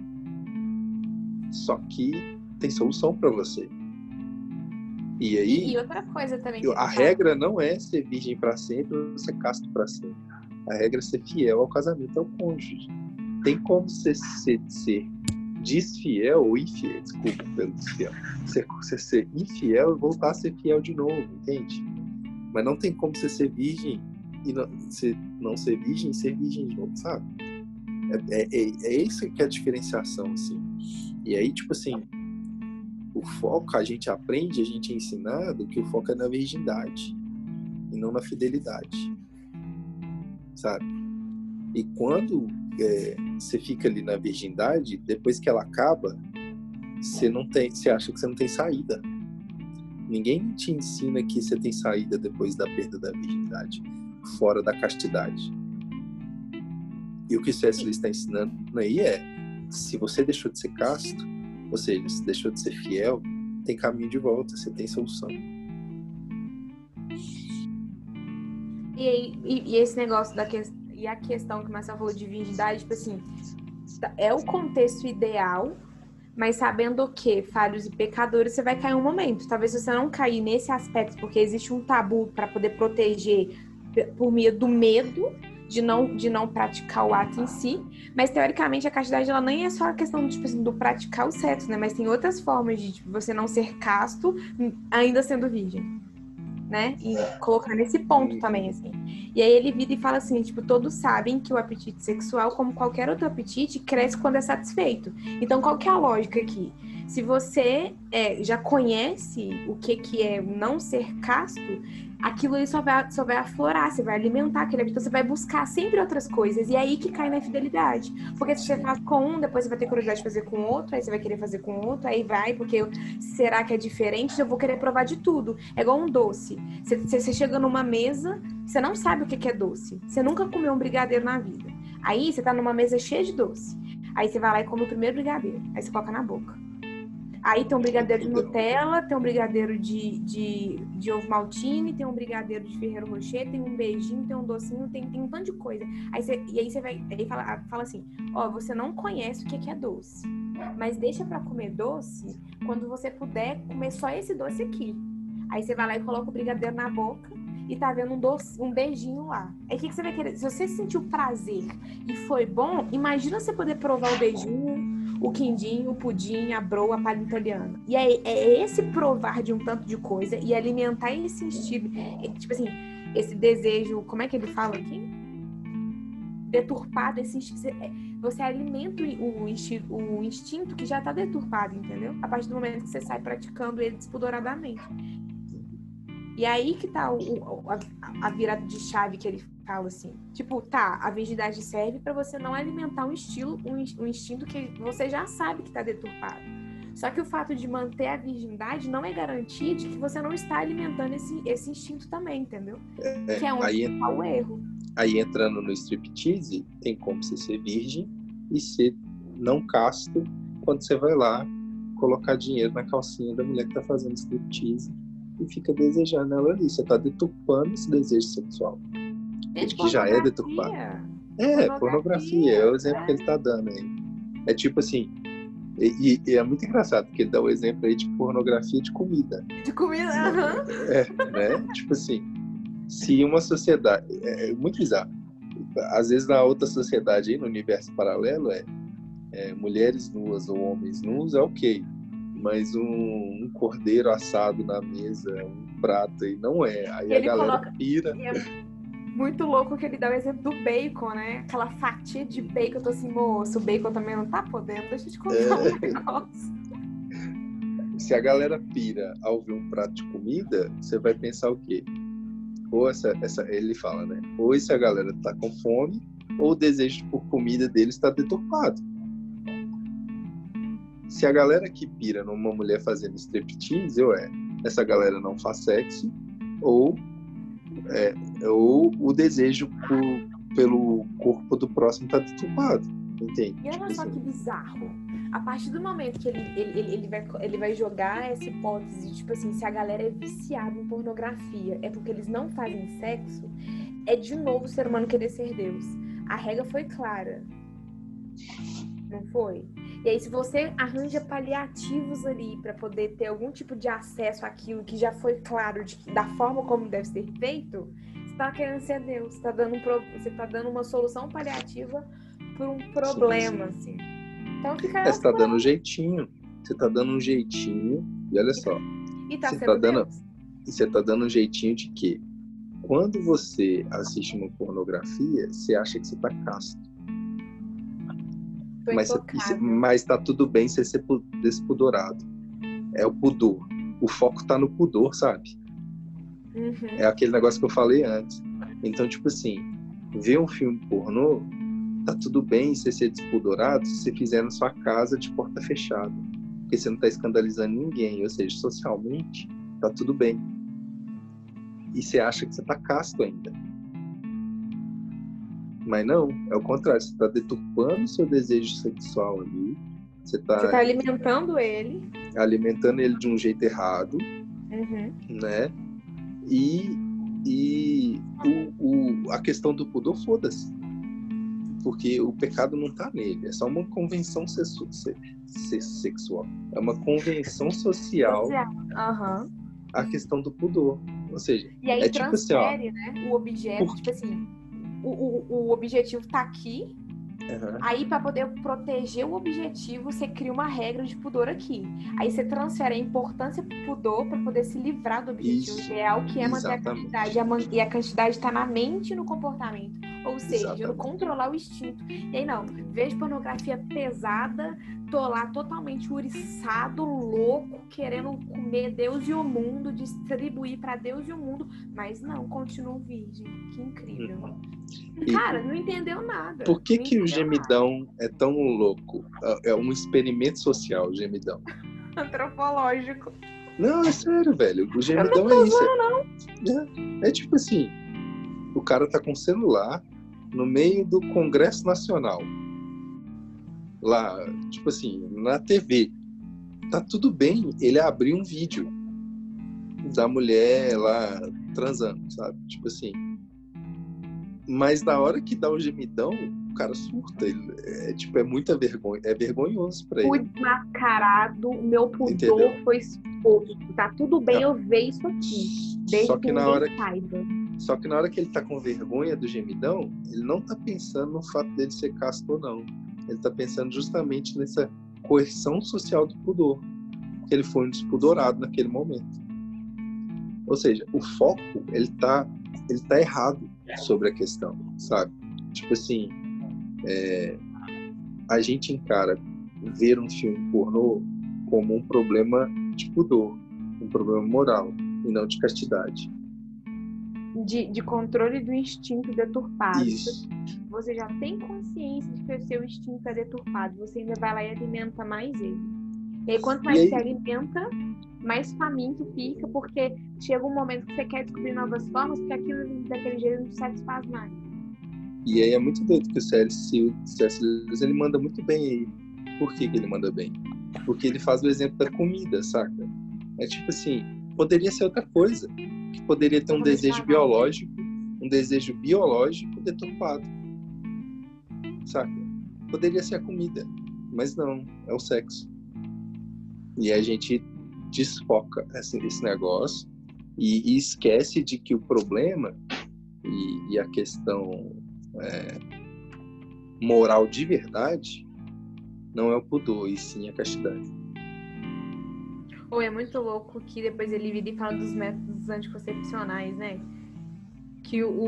Só que tem solução para você. E aí. E, outra coisa também. A regra não é ser virgem para sempre ou ser casto para sempre. A regra é ser fiel ao casamento, ao cônjuge tem como você ser, ser desfiel ou infiel, desculpa pelo desfiel, você, ser infiel e voltar a ser fiel de novo, entende? Mas não tem como você ser virgem e não, você não ser virgem e ser virgem de novo, sabe? É, é, é, é isso que é a diferenciação, assim. E aí, tipo assim, o foco, a gente aprende, a gente é ensinado que o foco é na virgindade e não na fidelidade, sabe? E quando é, você fica ali na virgindade, depois que ela acaba, você não tem, você acha que você não tem saída. Ninguém te ensina que você tem saída depois da perda da virgindade, fora da castidade. E o que o C.S. está ensinando aí é, se você deixou de ser casto, ou seja, se deixou de ser fiel, tem caminho de volta, você tem solução. E, e, e esse negócio da questão e a questão que o Marcelo falou de virgindade, tipo assim, tá, é o contexto ideal, mas sabendo que falhos e pecadores, você vai cair um momento. Talvez você não cair nesse aspecto, porque existe um tabu para poder proteger por meio do medo de não, de não praticar o ato em si, mas teoricamente a castidade ela nem é só a questão tipo assim, do praticar o sexo, né? Mas tem outras formas de tipo, você não ser casto ainda sendo virgem né? E colocar nesse ponto também, assim. E aí ele vira e fala assim, tipo, todos sabem que o apetite sexual, como qualquer outro apetite, cresce quando é satisfeito. Então, qual que é a lógica aqui? Se você é, já conhece o que, que é não ser casto, aquilo ali só vai, só vai aflorar, você vai alimentar aquele hábito, você vai buscar sempre outras coisas. E é aí que cai na infidelidade. Porque se você faz com um, depois você vai ter curiosidade de fazer com outro, aí você vai querer fazer com outro, aí vai, porque eu, será que é diferente? Eu vou querer provar de tudo. É igual um doce. Você, você chega numa mesa, você não sabe o que é doce. Você nunca comeu um brigadeiro na vida. Aí você tá numa mesa cheia de doce. Aí você vai lá e come o primeiro brigadeiro. Aí você coloca na boca. Aí tem um brigadeiro de Nutella, tem um brigadeiro de, de, de ovo maltine, tem um brigadeiro de Ferreiro Rocher, tem um beijinho, tem um docinho, tem, tem um tanto de coisa. Aí você, e aí você vai aí fala, fala assim, ó, você não conhece o que é doce. Mas deixa para comer doce quando você puder comer só esse doce aqui. Aí você vai lá e coloca o brigadeiro na boca e tá vendo um, doce, um beijinho lá. Aí o que, que você vai querer? Se você sentiu prazer e foi bom, imagina você poder provar o beijinho, o quindinho, o pudim, a broa, a palha italiana. E é, é esse provar de um tanto de coisa e alimentar esse estilo, é, tipo assim, esse desejo, como é que ele fala aqui? Deturpado, esse é, você alimenta o, instinto, o instinto que já está deturpado, entendeu? A partir do momento que você sai praticando ele despudoradamente. E aí que tá o, a, a, virada de chave que ele fala assim. Tipo, tá, a virgindade serve para você não alimentar um estilo, um, um instinto que você já sabe que tá deturpado. Só que o fato de manter a virgindade não é garantia de que você não está alimentando esse, esse instinto também, entendeu? É, que é onde aí, tá o erro. Aí entrando no striptease, tem como você ser virgem e ser não casto quando você vai lá colocar dinheiro na calcinha da mulher que tá fazendo striptease e fica desejando ela ali. Você está deturpando esse desejo sexual. É que já é deturpado. É, pornografia. pornografia, é o exemplo é. que ele está dando aí. É tipo assim, e, e, é muito engraçado, porque ele dá o exemplo aí de pornografia de comida. De comida, aham. Uhum. É, né? tipo assim, se uma sociedade. É, é, muito bizarro. Às vezes na outra sociedade aí, no universo paralelo, é, é mulheres nuas ou homens nus é ok mas um, um, cordeiro assado na mesa, um prato, e não é. Aí ele a galera coloca... pira. É muito louco que ele dá o exemplo do bacon, né? Aquela fatia de bacon, eu tô assim, moço, o bacon também não tá podendo, deixa eu te contar é. um negócio. Se a galera pira ao ver um prato de comida, você vai pensar o quê? Ou essa, essa, ele fala, né? Ou se a galera tá com fome, ou o desejo por comida deles está deturpado se a galera que pira numa mulher fazendo striptease, ou é, essa galera não faz sexo, ou, é, ou o desejo por, pelo corpo do próximo tá deturpado. Entende? E olha tipo só assim. que bizarro. A partir do momento que ele, ele, ele, ele, vai, ele vai jogar essa hipótese, tipo assim, se a galera é viciada em pornografia, é porque eles não fazem sexo, é de novo o ser humano querer ser Deus. A regra foi clara. Não foi? E aí, se você arranja paliativos ali para poder ter algum tipo de acesso àquilo que já foi claro de, da forma como deve ser feito, você está querendo ser Deus. Você está dando, você tá dando uma solução paliativa para um problema, sim, sim. assim. Então fica. É, você está dando um jeitinho. Você está dando um jeitinho. E olha só. E tá você sendo tá dando, Você está dando um jeitinho de quê? Quando você assiste uma pornografia, você acha que você está casto mas, mas tá tudo bem você ser despudorado. É o pudor. O foco tá no pudor, sabe? Uhum. É aquele negócio que eu falei antes. Então, tipo assim, ver um filme pornô, tá tudo bem você ser despudorado se você fizer na sua casa de porta fechada. Porque você não tá escandalizando ninguém. Ou seja, socialmente, tá tudo bem. E você acha que você tá casto ainda. Mas não, é o contrário. Você está deturpando o seu desejo sexual ali. Você está tá alimentando ele. Alimentando ele de um jeito errado. Uhum. Né? E, e o, o, a questão do pudor, foda-se. Porque o pecado não está nele. É só uma convenção sexu se, se, sexual. É uma convenção social. Uhum. A questão do pudor. Ou seja, e aí é tipo assim, ó, né, o objeto, por... tipo assim, o, o, o objetivo tá aqui. Uhum. Aí, para poder proteger o objetivo, você cria uma regra de pudor aqui. Aí você transfere a importância do pudor para poder se livrar do objetivo Isso. real, que é manter a quantidade. E a quantidade está na mente e no comportamento. Ou seja, Exatamente. no controlar o instinto. E aí, não, vejo pornografia pesada, tô lá totalmente uriçado, louco, querendo comer Deus e o mundo, distribuir para Deus e o mundo, mas não, continuo virgem. Que incrível. Uhum. Cara, não entendeu nada. Por que, que o gemidão nada. é tão louco? É, é um experimento social, o gemidão. (laughs) Antropológico. Não, é sério, velho. O gemidão é isso. Não. É, é tipo assim: o cara tá com celular no meio do Congresso Nacional lá, tipo assim, na TV. Tá tudo bem ele abrir um vídeo da mulher lá transando, sabe? Tipo assim. Mas na hora que dá o gemidão, cara surta. Ele, é tipo, é muita vergonha. É vergonhoso pra Fui ele. desmascarado, meu pudor Entendeu? foi exposto. Tá tudo bem eu ver isso aqui. Desde Só que, que na hora saiba. Só que na hora que ele tá com vergonha do gemidão, ele não tá pensando no fato dele ser casto ou não. Ele tá pensando justamente nessa coerção social do pudor. Que ele foi um despudorado naquele momento. Ou seja, o foco, ele tá, ele tá errado sobre a questão, sabe? Tipo assim, é, a gente encara ver um filme pornô como um problema de pudor, um problema moral, e não de castidade. De, de controle do instinto deturpado. Isso. Você já tem consciência de que o seu instinto é deturpado. Você ainda vai lá e alimenta mais ele. E aí, quanto mais aí- você alimenta, mais faminto fica, porque chega um momento que você quer descobrir novas formas, porque aquilo daquele jeito não te satisfaz mais. E aí é muito doido que o. C.S. Lewis, ele manda muito bem aí. Por que, que ele manda bem? Porque ele faz o exemplo da comida, saca? É tipo assim, poderia ser outra coisa. Que poderia ter um desejo falar? biológico, um desejo biológico deturpado. Saca? Poderia ser a comida, mas não, é o sexo. E a gente desfoca esse, esse negócio e, e esquece de que o problema e, e a questão é, moral de verdade não é o pudor, e sim a castidade. Ou é muito louco que depois ele vira e fala dos métodos anticoncepcionais, né? Que o,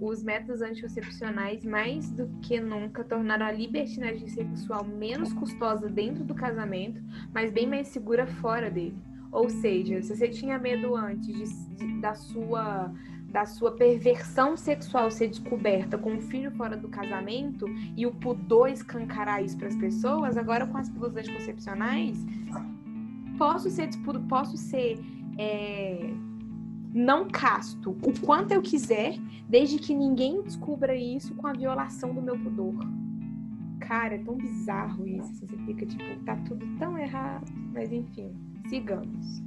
os métodos anticoncepcionais, mais do que nunca, tornaram a libertinagem sexual menos custosa dentro do casamento, mas bem mais segura fora dele. Ou seja, se você tinha medo antes de- de- da sua da sua perversão sexual ser descoberta com um filho fora do casamento e o pudor escancarar isso para as pessoas, agora com as pílulas anticoncepcionais, posso ser dispudo, posso ser é, não casto o quanto eu quiser, desde que ninguém descubra isso com a violação do meu pudor. Cara, é tão bizarro isso. assim, Você fica tipo, tá tudo tão errado. Mas enfim, sigamos.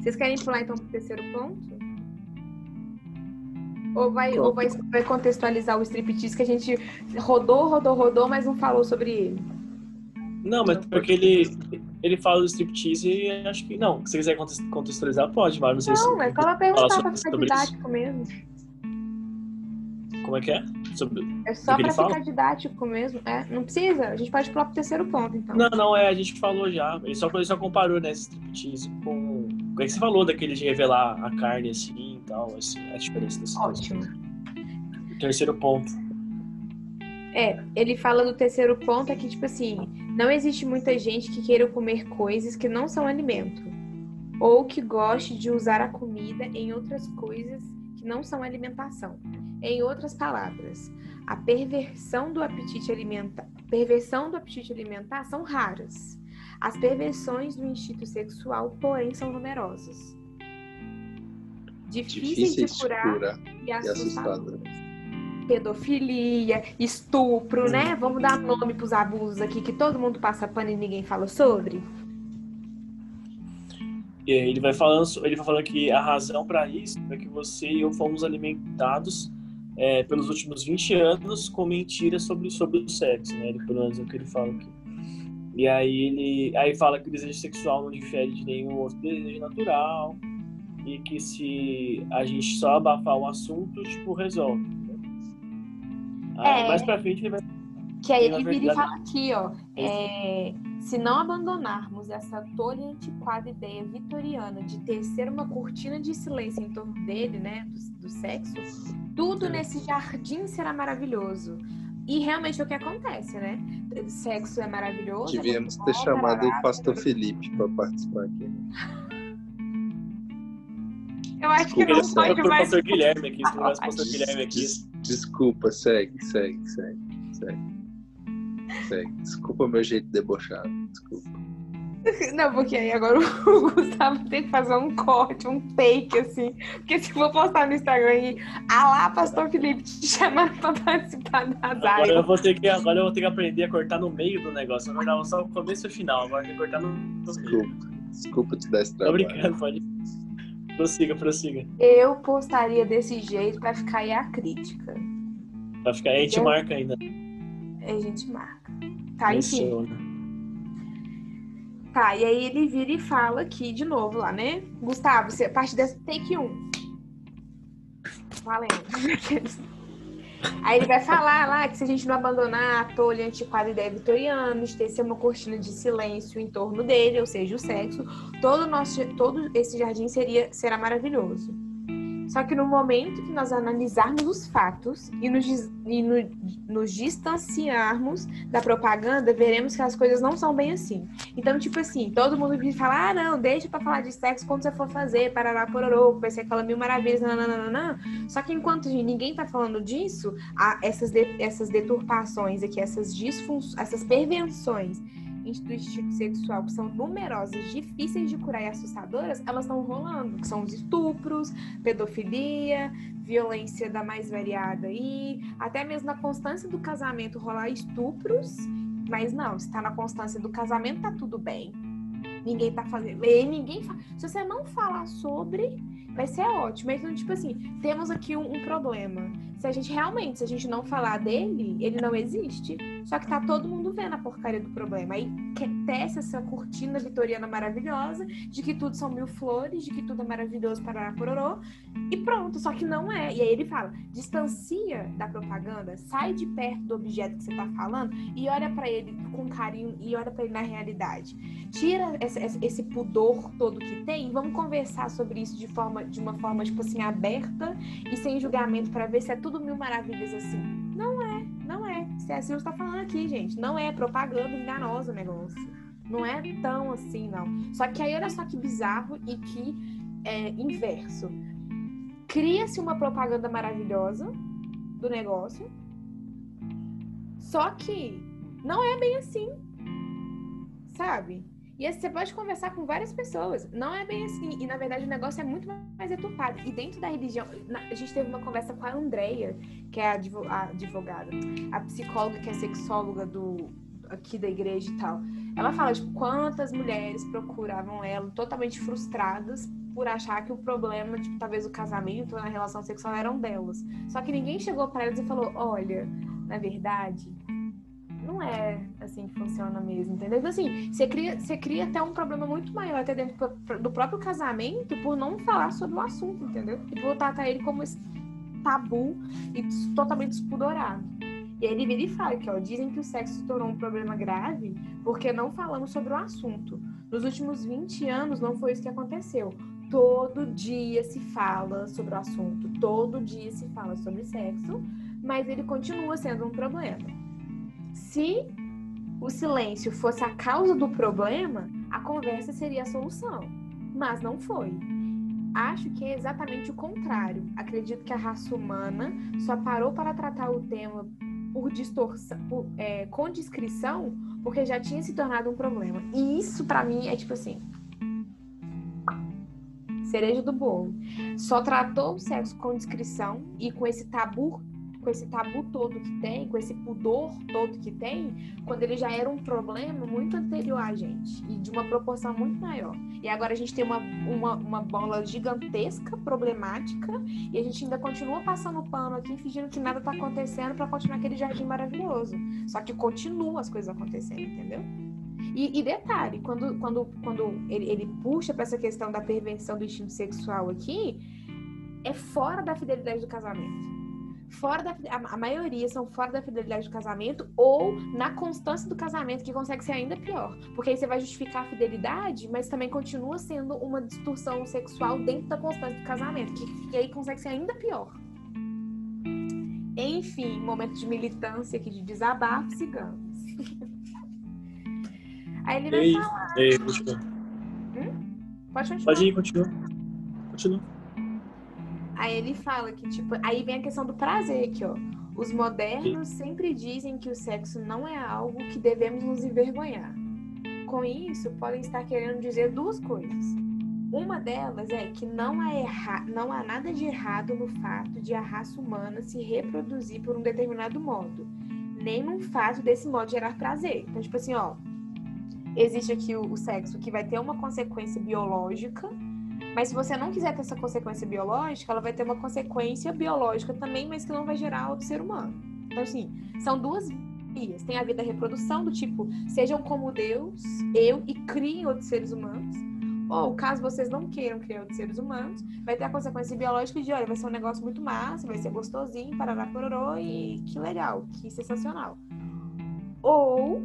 Vocês querem pular então pro terceiro ponto? Ou vai, ou vai, vai contextualizar o striptease que a gente rodou, rodou, rodou, mas não falou sobre ele? Não, mas porque ele, ele fala do striptease e acho que. Não, se você quiser contextualizar, pode, mas não sei Não, se. é só pra perguntar Fala pra sobre- ficar didático mesmo. Como é que é? Sobre... É só que pra ele fala? ficar didático mesmo. É, não precisa. A gente pode pular pro terceiro ponto, então. Não, não, é, a gente falou já. Ele só, ele só comparou, né, esse striptease com. O que você falou daquele de revelar a carne assim e tal, assim, a diferença das coisas. Ótimo. Terceiro ponto. É, ele fala do terceiro ponto é que, tipo assim, não existe muita gente que queira comer coisas que não são alimento. Ou que goste de usar a comida em outras coisas que não são alimentação. Em outras palavras, a perversão do apetite alimentar, perversão do apetite alimentar são raras. As perversões do instinto sexual, porém, são numerosas. Difíceis, Difíceis de curar e e assustadoras. assustadoras. Pedofilia, estupro, né? Vamos dar nome pros abusos aqui que todo mundo passa pano e ninguém fala sobre. Ele vai falando, ele vai falando que a razão para isso é que você e eu fomos alimentados é, pelos últimos 20 anos com mentiras sobre, sobre o sexo, né? Ele, pelo menos é o que ele fala aqui. E aí ele aí fala que o desejo sexual não difere de nenhum outro desejo natural e que se a gente só abafar um assunto, tipo, resolve. Né? Aí, É. Mais pra frente ele vai Que aí ele vira e fala aqui, ó. é, se não abandonarmos essa tola e antiquada ideia vitoriana de tecer uma cortina de silêncio em torno dele, né? Do, do sexo, tudo Sim. nesse jardim será maravilhoso. E realmente é o que acontece, né? Sexo é maravilhoso. é Devíamos muito ter bom, chamado o pastor tarará. Felipe para participar aqui. (laughs) Eu acho que Desculpa, não ele pode mais. pastor Guilherme aqui, nosso pastor Guilherme aqui. Des- Desculpa, segue, segue, segue, segue. Segue. Desculpa meu jeito debochado. Desculpa. (laughs) Não, porque aí agora (laughs) o Gustavo tem que fazer um corte, um take, assim. Porque se for postar no Instagram e ah lá, pastor Felipe, te chamando pra participar das Agora eu, áreas. vou ter que, agora eu vou ter que aprender a cortar no meio do negócio. Eu cortava só o começo e o final, agora tem que cortar no, no meio. Desculpa. Desculpa te dar esse Tô trabalho. brincando, pode. Prossiga, prossiga. Eu postaria desse jeito pra ficar aí a crítica. Vai ficar aí, a gente marca ainda. A gente marca. Tá, enfim. Menciona. Tá, e aí ele vira e fala aqui de novo lá, né? Gustavo, você, a partir dessa take 1. Valendo. (laughs) Aí ele vai falar lá que se a gente não abandonar a tolha antiquada ideia vitoriana, estecer uma cortina de silêncio em torno dele, ou seja, o sexo, todo, nosso, todo esse jardim seria, será maravilhoso. Só que no momento que nós analisarmos os fatos e nos, e no- nos distanciarmos da propaganda, veremos que as coisas não são bem assim. Então, tipo assim, todo mundo vem falar, ah, não, deixa pra falar de sexo quando você for fazer, parará, pororô, vai ser aquela mil maravilhas, nananana. Só que enquanto ninguém tá falando disso, essas, de- essas deturpações aqui, essas disfunções, essas pervenções instinto sexual, que são numerosas, difíceis de curar e assustadoras, elas estão rolando, que são os estupros, pedofilia, violência da mais variada aí, até mesmo na constância do casamento rolar estupros, mas não, se tá na constância do casamento, tá tudo bem. Ninguém tá fazendo. E ninguém fa... Se você não falar sobre, vai ser ótimo. Então, tipo assim, temos aqui um, um problema. Se a gente realmente, se a gente não falar dele, ele não existe. Só que tá todo mundo vendo a porcaria do problema. Aí que- tece essa cortina vitoriana maravilhosa de que tudo são mil flores, de que tudo é maravilhoso para pororô. E pronto, só que não é. E aí ele fala: distancia da propaganda, sai de perto do objeto que você tá falando e olha pra ele com carinho e olha pra ele na realidade. Tira esse, esse- pudor todo que tem, vamos conversar sobre isso de forma de uma forma tipo assim aberta e sem julgamento pra ver se é tudo mil maravilhas assim. Não é, não é. Se é assim que tá falando aqui, gente, não é propaganda enganosa o negócio. Não é tão assim, não. Só que aí olha só que bizarro e que é inverso. Cria-se uma propaganda maravilhosa do negócio. Só que não é bem assim. Sabe? E você pode conversar com várias pessoas. Não é bem assim. E na verdade o negócio é muito mais deturpado. E dentro da religião, a gente teve uma conversa com a Andrea, que é a advo- a advogada, a psicóloga que é sexóloga do aqui da igreja e tal. Ela fala tipo quantas mulheres procuravam ela totalmente frustradas por achar que o problema, tipo, talvez o casamento ou a relação sexual eram delas. Só que ninguém chegou para elas e falou: "Olha, na verdade, não é assim que funciona mesmo, entendeu? Então, assim, você cria, você cria até um problema muito maior até dentro do- próprio casamento por não falar sobre o assunto, entendeu? E por tratar ele como esse tabu e totalmente despudorado. E aí ele vira e fala que, ó, dizem que o sexo se tornou um problema grave porque não falamos sobre o assunto. Nos últimos 20 anos não foi isso que aconteceu. Todo dia se fala sobre o assunto, todo dia se fala sobre sexo, mas ele continua sendo um problema. Se o silêncio fosse a causa do problema, a conversa seria a solução. Mas não foi. Acho que é exatamente o contrário. Acredito que a raça humana só parou para tratar o tema por distorção, por, é, com discrição, porque já tinha se tornado um problema. E isso, pra mim, é tipo assim. Cereja do bolo. Só tratou o sexo com discrição e com esse tabu com esse tabu todo que tem, com esse pudor todo que tem, quando ele já era um problema muito anterior a gente e de uma proporção muito maior. E agora a gente tem uma, uma, uma bola gigantesca, problemática, e a gente ainda continua passando pano aqui, fingindo que nada tá acontecendo para continuar aquele jardim maravilhoso. Só que continua as coisas acontecendo, entendeu? E, e detalhe, quando, quando, quando ele, ele puxa para essa questão da perversão do instinto sexual aqui, é fora da fidelidade do casamento fora da a, maioria são fora da fidelidade do casamento ou na constância do casamento, que consegue ser ainda pior. Porque aí você vai justificar a fidelidade, mas também continua sendo uma distorção sexual dentro da constância do casamento, que, que aí consegue ser ainda pior. Enfim, momento de militância aqui, de desabafo, sigamos. (laughs) aí ele vai falar. ei, continua. Pode continuar. Pode ir, continua. Continua. Aí ele fala que, tipo, aí vem a questão do prazer aqui, ó. Os modernos sempre dizem que o sexo não é algo que devemos nos envergonhar. Com isso, podem estar querendo dizer duas coisas. Uma delas é que não há, erra... não há nada de errado no fato de a raça humana se reproduzir por um determinado modo, nem no fato desse modo gerar prazer. Então, tipo assim, ó, existe aqui o, o sexo que vai ter uma consequência biológica, mas se você não quiser ter essa consequência biológica, ela vai ter uma consequência biológica também, mas que não vai gerar outro ser humano. Então, assim, são duas vias. Tem a vida da reprodução, do tipo, sejam como Deus, eu, e criem outros seres humanos. Ou, caso vocês não queiram criar outros seres humanos, vai ter a consequência biológica de, olha, vai ser um negócio muito massa, vai ser gostosinho, parará, pororô, e que legal, que sensacional. Ou,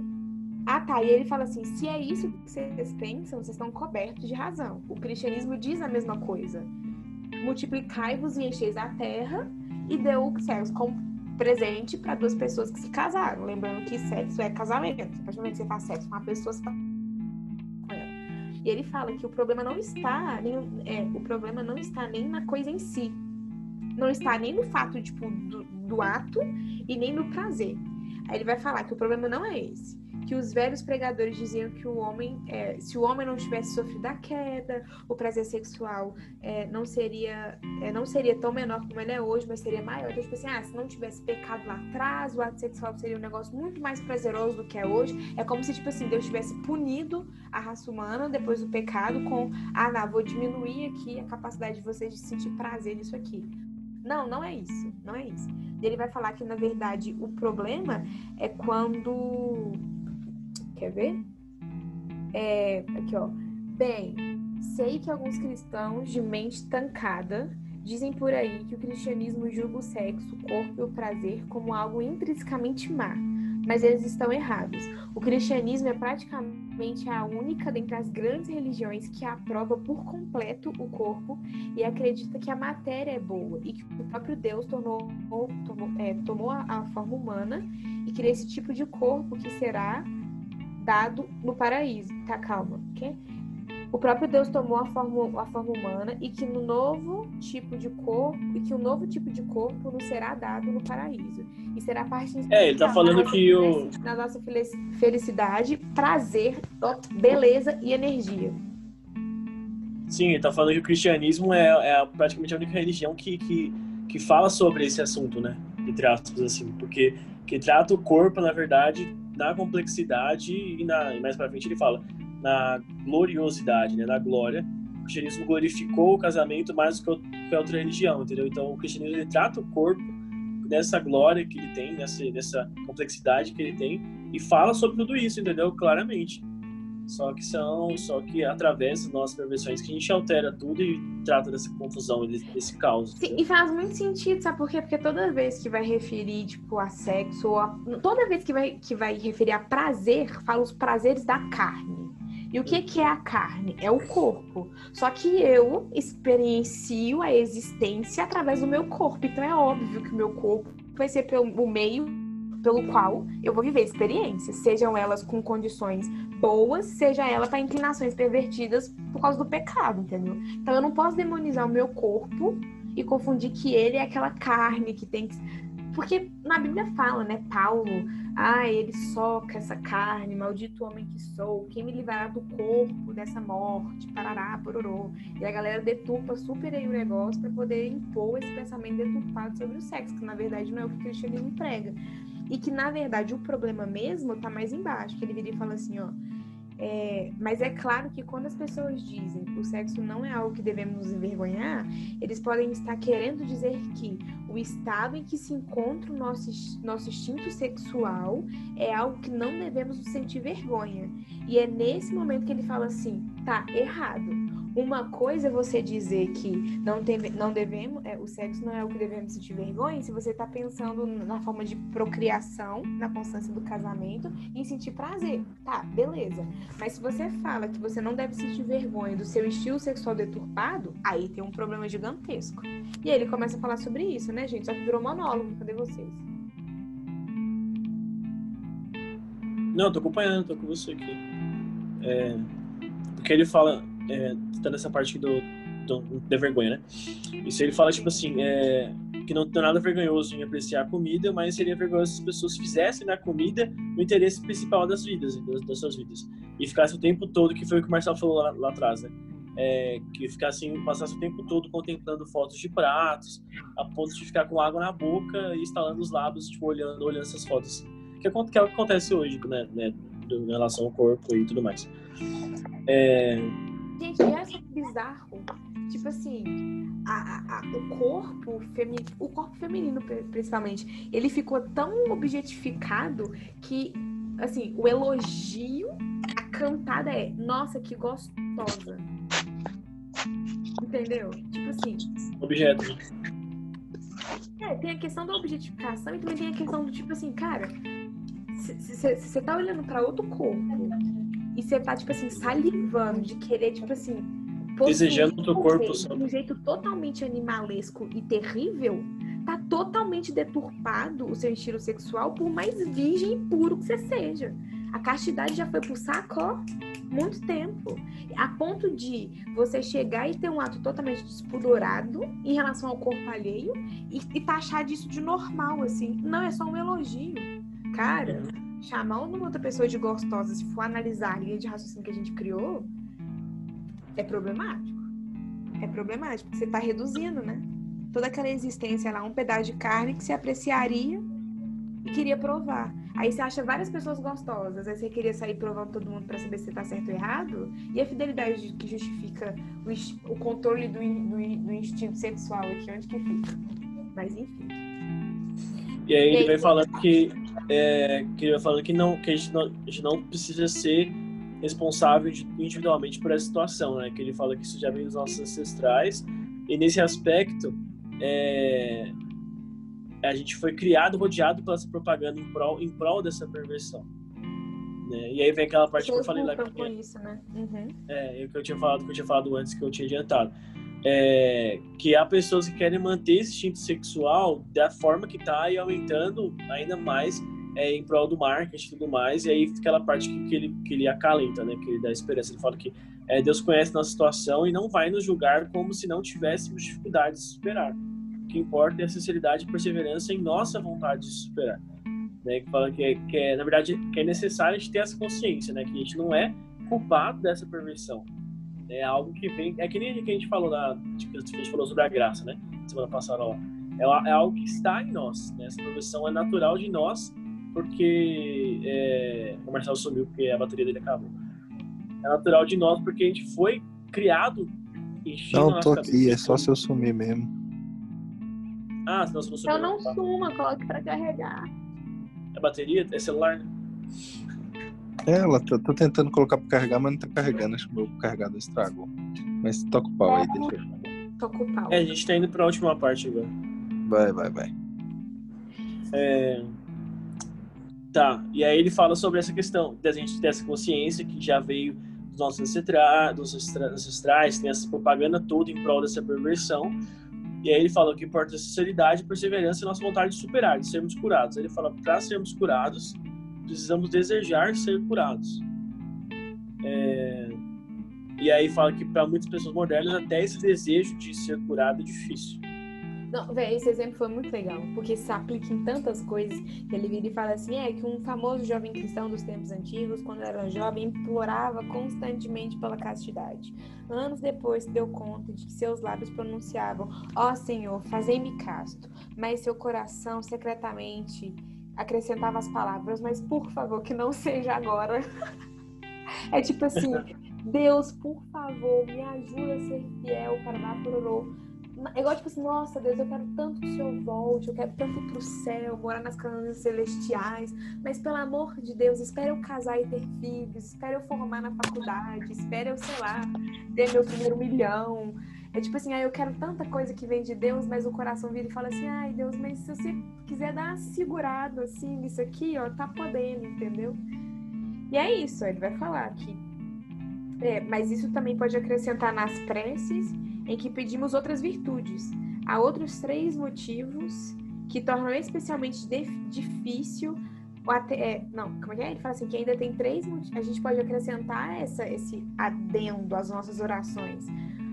ah tá, e ele fala assim, se é isso que vocês pensam, vocês estão cobertos de razão. O cristianismo diz a mesma coisa. Multiplicai-vos e encheis a terra, e deu o sexo como presente para duas pessoas que se casaram. Lembrando que sexo é casamento. A partir do momento que você faz sexo com uma pessoa, você e ele fala que o problema não está nem, é, o problema não está nem na coisa em si. Não está nem no fato tipo, do, do ato e nem no prazer. Aí ele vai falar que o problema não é esse que os velhos pregadores diziam que o homem, é, se o homem não tivesse sofrido a queda, o prazer sexual é, não seria é, não seria tão menor como ele é hoje, mas seria maior. Então, tipo assim, ah, se não tivesse pecado lá atrás, o ato sexual seria um negócio muito mais prazeroso do que é hoje. É como se, tipo assim, Deus tivesse punido a raça humana depois do pecado com, ah, não, vou diminuir aqui a capacidade de vocês de sentir prazer nisso aqui. Não, não é isso, não é isso. Ele vai falar que, na verdade, o problema é quando Quer ver? É, aqui, ó. Bem, sei que alguns cristãos de mente tancada dizem por aí que o cristianismo julga o sexo, o corpo e o prazer como algo intrinsecamente má, mas eles estão errados. O cristianismo é praticamente a única dentre as grandes religiões que aprova por completo o corpo e acredita que a matéria é boa e que o próprio Deus tomou, é, tomou a, a forma humana e criou esse tipo de corpo que será dado no paraíso. Tá, calma, ok? O próprio Deus tomou a forma, a forma humana e que no novo tipo de corpo e que um novo tipo de corpo nos será dado no paraíso e será parte é ele tá falando que o na nossa felicidade prazer beleza e energia sim ele tá falando que o cristianismo é, é praticamente a única religião que, que que fala sobre esse assunto né entre aspas assim porque que trata o corpo na verdade na complexidade e, na, e mais para frente ele fala na gloriosidade, né, na glória. O cristianismo glorificou o casamento mais do que qualquer outra religião, entendeu? Então o cristianismo ele trata o corpo nessa glória que ele tem, nessa, nessa complexidade que ele tem e fala sobre tudo isso, entendeu? Claramente. Só que são, só que através das nossas perversões que a gente altera tudo e trata dessa confusão, desse, desse caos. Sim, e faz muito sentido, sabe por quê? Porque toda vez que vai referir, tipo, a sexo, ou a... toda vez que vai, que vai referir a prazer, fala os prazeres da carne. E o que, que é a carne? É o corpo. Só que eu experiencio a existência através do meu corpo. Então é óbvio que o meu corpo vai ser pelo meio pelo qual eu vou viver experiências, sejam elas com condições boas, seja ela para inclinações pervertidas por causa do pecado, entendeu? Então eu não posso demonizar o meu corpo e confundir que ele é aquela carne que tem que porque na Bíblia fala, né, Paulo, ah, ele soca essa carne, maldito homem que sou, quem me livrará do corpo dessa morte, parará, pororô. E a galera deturpa super aí o negócio para poder impor esse pensamento deturpado sobre o sexo, que na verdade não é o que o cristianismo prega. E que, na verdade, o problema mesmo tá mais embaixo, que ele viria e fala assim, ó. É, mas é claro que quando as pessoas dizem que o sexo não é algo que devemos nos envergonhar, eles podem estar querendo dizer que o estado em que se encontra o nosso, nosso instinto sexual é algo que não devemos sentir vergonha. E é nesse momento que ele fala assim: tá errado. Uma coisa é você dizer que não, tem, não devemos, é, o sexo não é o que devemos sentir vergonha, se você está pensando na forma de procriação, na constância do casamento, em sentir prazer. Tá, beleza. Mas se você fala que você não deve sentir vergonha do seu estilo sexual deturpado, aí tem um problema gigantesco. E aí ele começa a falar sobre isso, né, gente? Só que virou monólogo. Cadê vocês? Não, tô acompanhando, tô com você aqui. É, porque ele fala é, tá nessa parte do, do, da vergonha, né? Isso ele fala, tipo assim, é, que não tem nada vergonhoso em apreciar a comida, mas seria vergonhoso se as pessoas fizessem na comida o interesse principal das vidas, das, das suas vidas. E ficasse o tempo todo, que foi o que o Marcelo falou lá, lá atrás, né? É, que ficasse, passasse o tempo todo contemplando fotos de pratos, a ponto de ficar com água na boca e instalando os lábios, tipo, olhando, olhando essas fotos. Que é o que acontece hoje, né? né em relação ao corpo e tudo mais. É, Gente, é só bizarro. Tipo assim, a, a, o corpo feminino, o corpo feminino principalmente, ele ficou tão objetificado que, assim, o elogio, a cantada é, nossa, que gostosa. Entendeu? Tipo assim. Objeto. É, tem a questão da objetificação e também tem a questão do tipo assim, cara, você tá olhando para outro corpo e você tá, tipo assim, salivando de querer, tipo assim, desejando outro corpo só. De um jeito totalmente animalesco e terrível, tá totalmente deturpado o seu estilo sexual, por mais virgem e puro que você seja. A castidade já foi pro saco, ó, muito tempo. A ponto de você chegar e ter um ato totalmente despudorado em relação ao corpo alheio e, e taxar disso de normal, assim. Não, é só um elogio. Cara, chamar uma outra pessoa de gostosa, se for analisar a linha de raciocínio que a gente criou, é problemático. É problemático, porque você está reduzindo, né? Toda aquela existência lá, um pedaço de carne que se apreciaria e queria provar. Aí você acha várias pessoas gostosas, aí você queria sair provando todo mundo para saber se tá certo ou errado. E a fidelidade que justifica o, o controle do, do, do, instinto sexual aqui, onde que fica? Mas enfim. E aí ele vai falando que, é, que ele vai falando que não, que a gente não, a gente não precisa ser responsável individualmente por essa situação, né? Que ele fala que isso já vem dos nossos ancestrais e nesse aspecto é, a gente foi criado rodeado pela propaganda em prol, em prol dessa perversão. Né? E aí vem aquela parte que eu falei lá que isso, né? uhum. é, que eu tinha falado que eu tinha falado antes que eu tinha adiantado. É, que há pessoas que querem manter esse instinto sexual da forma que está e aumentando ainda mais é, em prol do marketing e tudo mais, e aí fica aquela parte que, que, ele, que ele acalenta, né? Que ele dá esperança. Ele fala que é, Deus conhece nossa situação e não vai nos julgar como se não tivéssemos dificuldades de superar. O que importa é a sinceridade e perseverança em nossa vontade de superar. Né? Que fala que, é, que é, na verdade, que é necessário a gente ter essa consciência, né? Que a gente não é culpado dessa perversão. É algo que vem. É que nem que a gente falou na. Que a gente falou sobre a graça, né? Semana passada, ó. É, é algo que está em nós. Né? Essa perversão é natural de nós porque é, o Marcelo sumiu porque a bateria dele acabou. É natural de nós porque a gente foi criado enchendo Não, tô aqui, é só se eu sumir mesmo. Ah, você não Eu não tá. suma, coloque pra carregar. É bateria? É celular? É, ela tô, tô, tentando colocar pra carregar, mas não tá carregando. Acho que o meu carregador estragou. Mas toca o pau aí, deixa eu. Toca o pau. É, a gente tá indo pra última parte agora. Vai, vai, vai. É. Tá, e aí ele fala sobre essa questão da gente ter essa consciência que já veio dos nossos ancestrais, dos ancestrais, tem essa propaganda toda em prol dessa perversão. E aí ele fala que importa a sinceridade, perseverança e nossa vontade de superar, de sermos curados. Ele fala para sermos curados, precisamos desejar ser curados. É... E aí fala que para muitas pessoas modernas até esse desejo de ser curado é difícil. Não, velho, esse exemplo foi muito legal, porque se aplica em tantas coisas. Ele vira e fala assim: é que um famoso jovem cristão dos tempos antigos, quando era jovem, implorava constantemente pela castidade. Anos depois deu conta de que seus lábios pronunciavam: Ó oh, Senhor, fazei-me casto, mas seu coração secretamente acrescentava as palavras: Mas por favor, que não (laughs) seja agora. é tipo assim: (laughs) Deus, por favor, me ajuda a ser fiel para dar pororô é igual, tipo assim, nossa Deus, eu quero tanto que o Senhor volte, eu quero tanto ir pro céu, morar nas casas celestiais, mas pelo amor de Deus, espere eu casar e ter filhos, espere eu formar na faculdade, espere eu, sei lá, ter meu primeiro milhão. É tipo assim, ah, eu quero tanta coisa que vem de Deus, mas o coração vira e fala assim, ai Deus, mas se você quiser dar uma segurada assim nisso aqui, ó, tá podendo, entendeu? E é isso, ele vai falar que. É, mas isso também pode acrescentar nas preces em que pedimos outras virtudes. Há outros três motivos que tornam especialmente difícil até, é, não, como é que é? Ele fala assim que ainda tem três motivos. A gente pode acrescentar essa, esse adendo às nossas orações.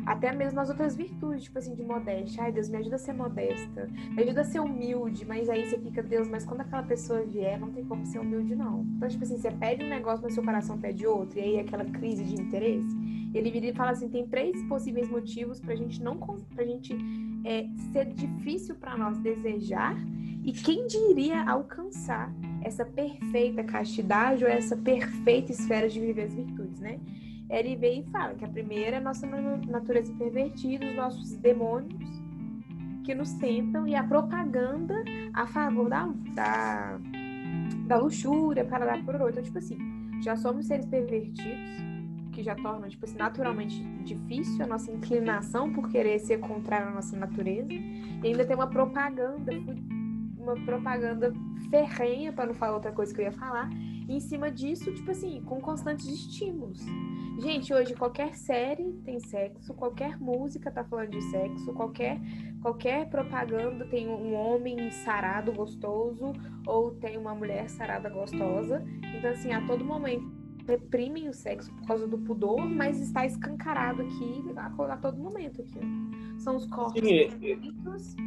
Até mesmo nas outras virtudes, tipo assim, de modéstia. Ai, Deus, me ajuda a ser modesta. Me ajuda a ser humilde. Mas aí você fica, Deus, mas quando aquela pessoa vier, não tem como ser humilde, não. Então, tipo assim, você pede um negócio, mas seu coração pede outro. E aí aquela crise de interesse. Ele vira e fala assim: tem três possíveis motivos pra gente não. pra gente é, ser difícil para nós desejar. E quem diria alcançar essa perfeita castidade ou essa perfeita esfera de viver as virtudes, né? Ele vem e fala que a primeira é a nossa natureza pervertida, os nossos demônios que nos tentam e a propaganda a favor da, da, da luxúria, para dar por outro. Então, tipo assim, já somos seres pervertidos, que já tornam, tipo assim, naturalmente difícil a nossa inclinação por querer ser contrário à nossa natureza. E ainda tem uma propaganda, uma propaganda ferrenha, para não falar outra coisa que eu ia falar, e em cima disso, tipo assim, com constantes estímulos. Gente, hoje qualquer série tem sexo, qualquer música tá falando de sexo, qualquer, qualquer propaganda tem um homem sarado gostoso ou tem uma mulher sarada gostosa. Então, assim, a todo momento reprimem o sexo por causa do pudor, mas está escancarado aqui a, a todo momento aqui. São os corpos. Sim,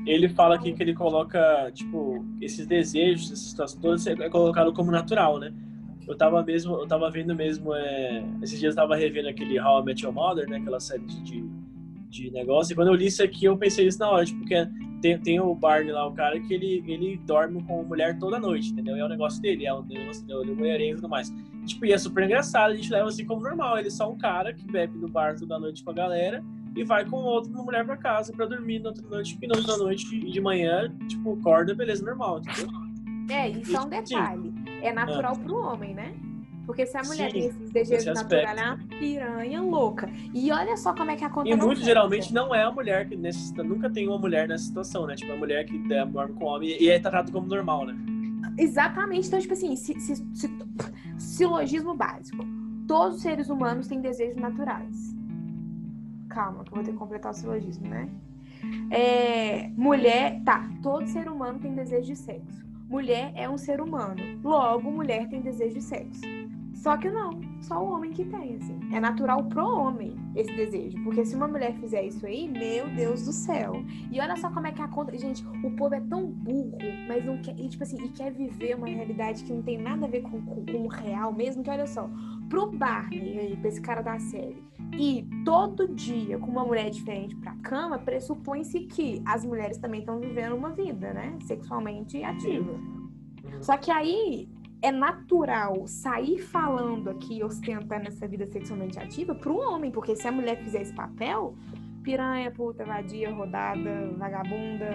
ele fala aqui que ele coloca, tipo, esses desejos, essas situações todas é colocado como natural, né? Eu tava mesmo, eu tava vendo mesmo, é, esses dias eu tava revendo aquele How I Met Your Mother, né, aquela série de, de, negócio, e quando eu li isso aqui, eu pensei isso na hora, tipo, porque tem, tem o Barney lá, o cara que ele, ele dorme com a mulher toda noite, entendeu? E é o negócio dele, é o negócio dele, mulherengo e tudo mais. Tipo, e é super engraçado, a gente leva assim como normal, ele é só um cara que bebe no bar toda noite com a galera, e vai com outra mulher pra casa pra dormir na outra noite, e na outra noite e de manhã, tipo, acorda, beleza, normal, entendeu? É, isso é um detalhe. É natural é. pro homem, né? Porque se a mulher Sim, tem esses desejos naturais, ela é uma piranha louca. E olha só como é que acontece. E muito geralmente não é a mulher que necessita, nunca tem uma mulher nessa situação, né? Tipo, a mulher que dorme com homem e é tratado como normal, né? Exatamente. Então, tipo assim, se, se, se, silogismo básico. Todos os seres humanos têm desejos naturais. Calma, que eu vou ter que completar o silogismo, né? É, mulher, tá, todo ser humano tem desejo de sexo. Mulher é um ser humano. Logo, mulher tem desejo de sexo. Só que não, só o homem que tem, assim. É natural pro homem esse desejo. Porque se uma mulher fizer isso aí, meu Deus do céu. E olha só como é que acontece. Gente, o povo é tão burro, mas não quer. E, tipo assim, e quer viver uma realidade que não tem nada a ver com, com, com o real mesmo. Que olha só, pro Barney aí, pra esse cara da série, e todo dia com uma mulher diferente pra cama, pressupõe-se que as mulheres também estão vivendo uma vida, né? Sexualmente ativa. Uhum. Só que aí é natural sair falando aqui, ostentando essa vida sexualmente ativa pro homem, porque se a mulher fizer esse papel, piranha, puta, vadia, rodada, vagabunda,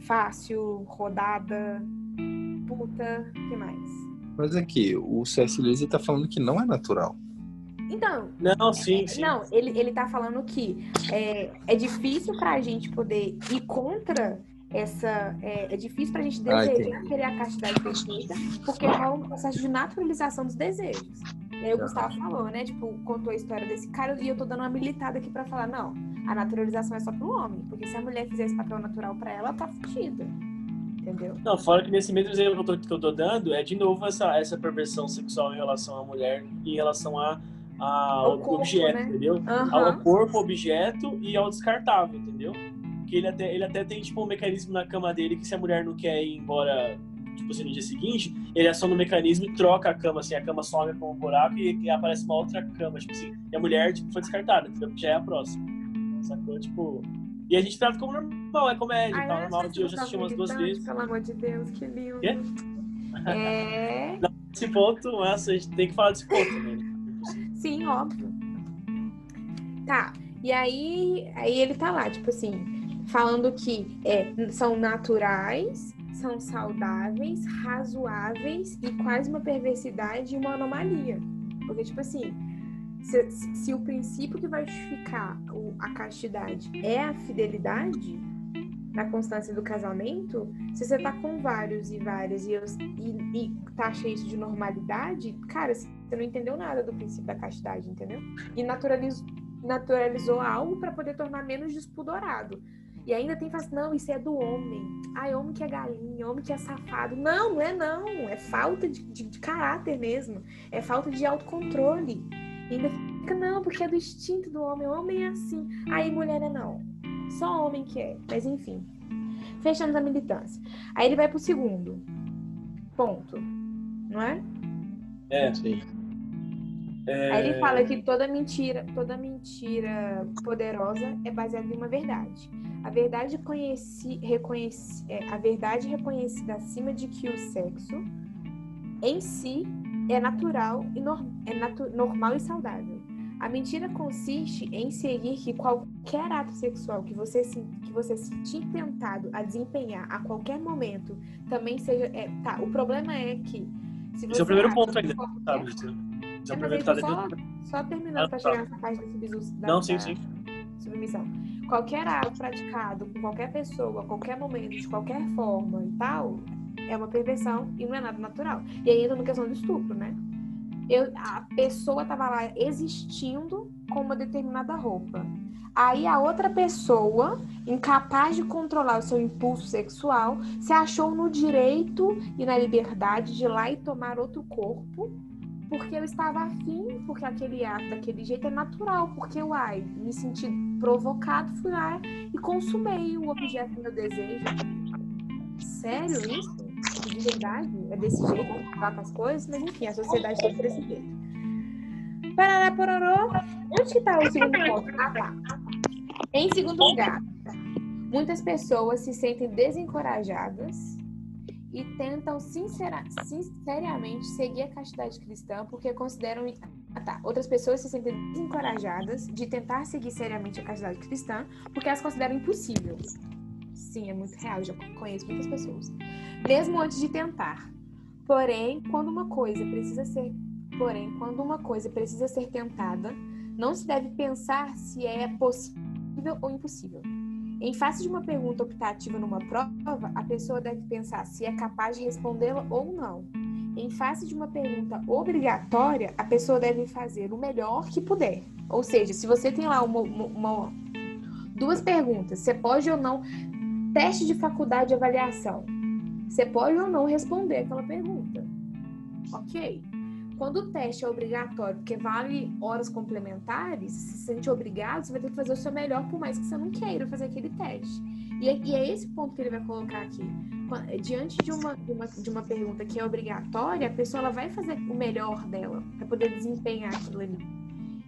fácil, rodada, puta, que mais? Mas aqui, o C.S. Lewis tá falando que não é natural. Então. Não, sim, sim. Não, ele, ele tá falando que é, é difícil pra gente poder ir contra essa. É, é difícil pra gente ah, desejar ah, querer a castidade perfeita, porque rola um processo de naturalização dos desejos. E aí o Gustavo falou, né? Tipo, contou a história desse cara e eu tô dando uma militada aqui pra falar, não, a naturalização é só pro homem, porque se a mulher fizer esse papel natural pra ela, ela tá fudida. Entendeu? Não, fora que nesse mesmo exemplo que eu tô, que eu tô dando, é de novo essa, essa perversão sexual em relação à mulher, em relação a ao corpo, objeto, né? entendeu? Uhum. Ao corpo, objeto e ao descartável, entendeu? Que ele até, ele até tem tipo um mecanismo na cama dele que se a mulher não quer ir embora tipo assim, no dia seguinte, ele aciona o mecanismo e troca a cama, assim, a cama sobe com um buraco e, e, aparece uma outra cama, tipo assim, e a mulher, tipo, foi descartada, entendeu? Porque já é a próxima. Sacou? Tipo. E a gente trata como normal, é comédia, Ai, tá? normal de eu já assisti umas duas vezes. Pelo amor de Deus, que lindo. Quê? É. (laughs) Nesse ponto, nossa, a gente tem que falar desse ponto, né? Sim, óbvio. Tá. E aí, aí ele tá lá, tipo assim, falando que é, são naturais, são saudáveis, razoáveis e quase uma perversidade e uma anomalia. Porque, tipo assim, se, se o princípio que vai justificar a castidade é a fidelidade, na constância do casamento, se você tá com vários e várias e, e, e taxa isso de normalidade, cara, você não entendeu nada do princípio da castidade, entendeu? E naturalizou, naturalizou algo para poder tornar menos despudorado. E ainda tem faz não, isso é do homem. Ai, homem que é galinha, homem que é safado. Não, não é não. É falta de, de, de caráter mesmo. É falta de autocontrole. E ainda fica, não, porque é do instinto do homem. O homem é assim. Aí mulher é não. Só homem que é. Mas enfim. Fechamos a militância. Aí ele vai pro segundo. Ponto. Não é? É, sim. É... Aí ele fala que toda mentira, toda mentira poderosa é baseada em uma verdade. A verdade conheci, reconheci, é, a verdade reconhecida acima de que o sexo em si é natural e no, é natu, normal e saudável. A mentira consiste em seguir que qualquer ato sexual que você se, que você sentir tentado a desempenhar a qualquer momento também seja. É, tá, o problema é que. Se você Esse é o primeiro ponto ainda, qualquer... sabe? É só, só terminando ah, para tá. chegar nessa parte da submissão. Não, sim, sim. Submissão. Qualquer ato praticado com qualquer pessoa, a qualquer momento, de qualquer forma e tal, é uma perversão e não é nada natural. E aí entra na questão do estupro, né? Eu, a pessoa estava lá existindo com uma determinada roupa. Aí a outra pessoa, incapaz de controlar o seu impulso sexual, se achou no direito e na liberdade de ir lá e tomar outro corpo, porque eu estava afim, porque aquele ato daquele jeito é natural, porque uai, me senti provocado, fui lá e consumei o objeto do meu desejo. Sério isso? de verdade é desse jeito que trata as coisas, mas enfim, a sociedade tem desse jeito. Parará, pororô. Onde que tá o segundo (laughs) ponto? Ah, tá. Em segundo lugar, muitas pessoas se sentem desencorajadas e tentam sincera, sinceramente seguir a castidade cristã porque consideram. Ah, tá. Outras pessoas se sentem desencorajadas de tentar seguir seriamente a castidade cristã porque elas consideram impossível. Sim, é muito real, já conheço muitas pessoas mesmo antes de tentar. Porém, quando uma coisa precisa ser, porém, quando uma coisa precisa ser tentada, não se deve pensar se é possível ou impossível. Em face de uma pergunta optativa numa prova, a pessoa deve pensar se é capaz de respondê-la ou não. Em face de uma pergunta obrigatória, a pessoa deve fazer o melhor que puder. Ou seja, se você tem lá uma, uma, uma duas perguntas, você pode ou não teste de faculdade de avaliação. Você pode ou não responder aquela pergunta. Ok? Quando o teste é obrigatório, porque vale horas complementares, se sente obrigado, você vai ter que fazer o seu melhor, por mais que você não queira fazer aquele teste. E é, e é esse ponto que ele vai colocar aqui. Diante de uma, de uma, de uma pergunta que é obrigatória, a pessoa ela vai fazer o melhor dela para poder desempenhar aquilo ali.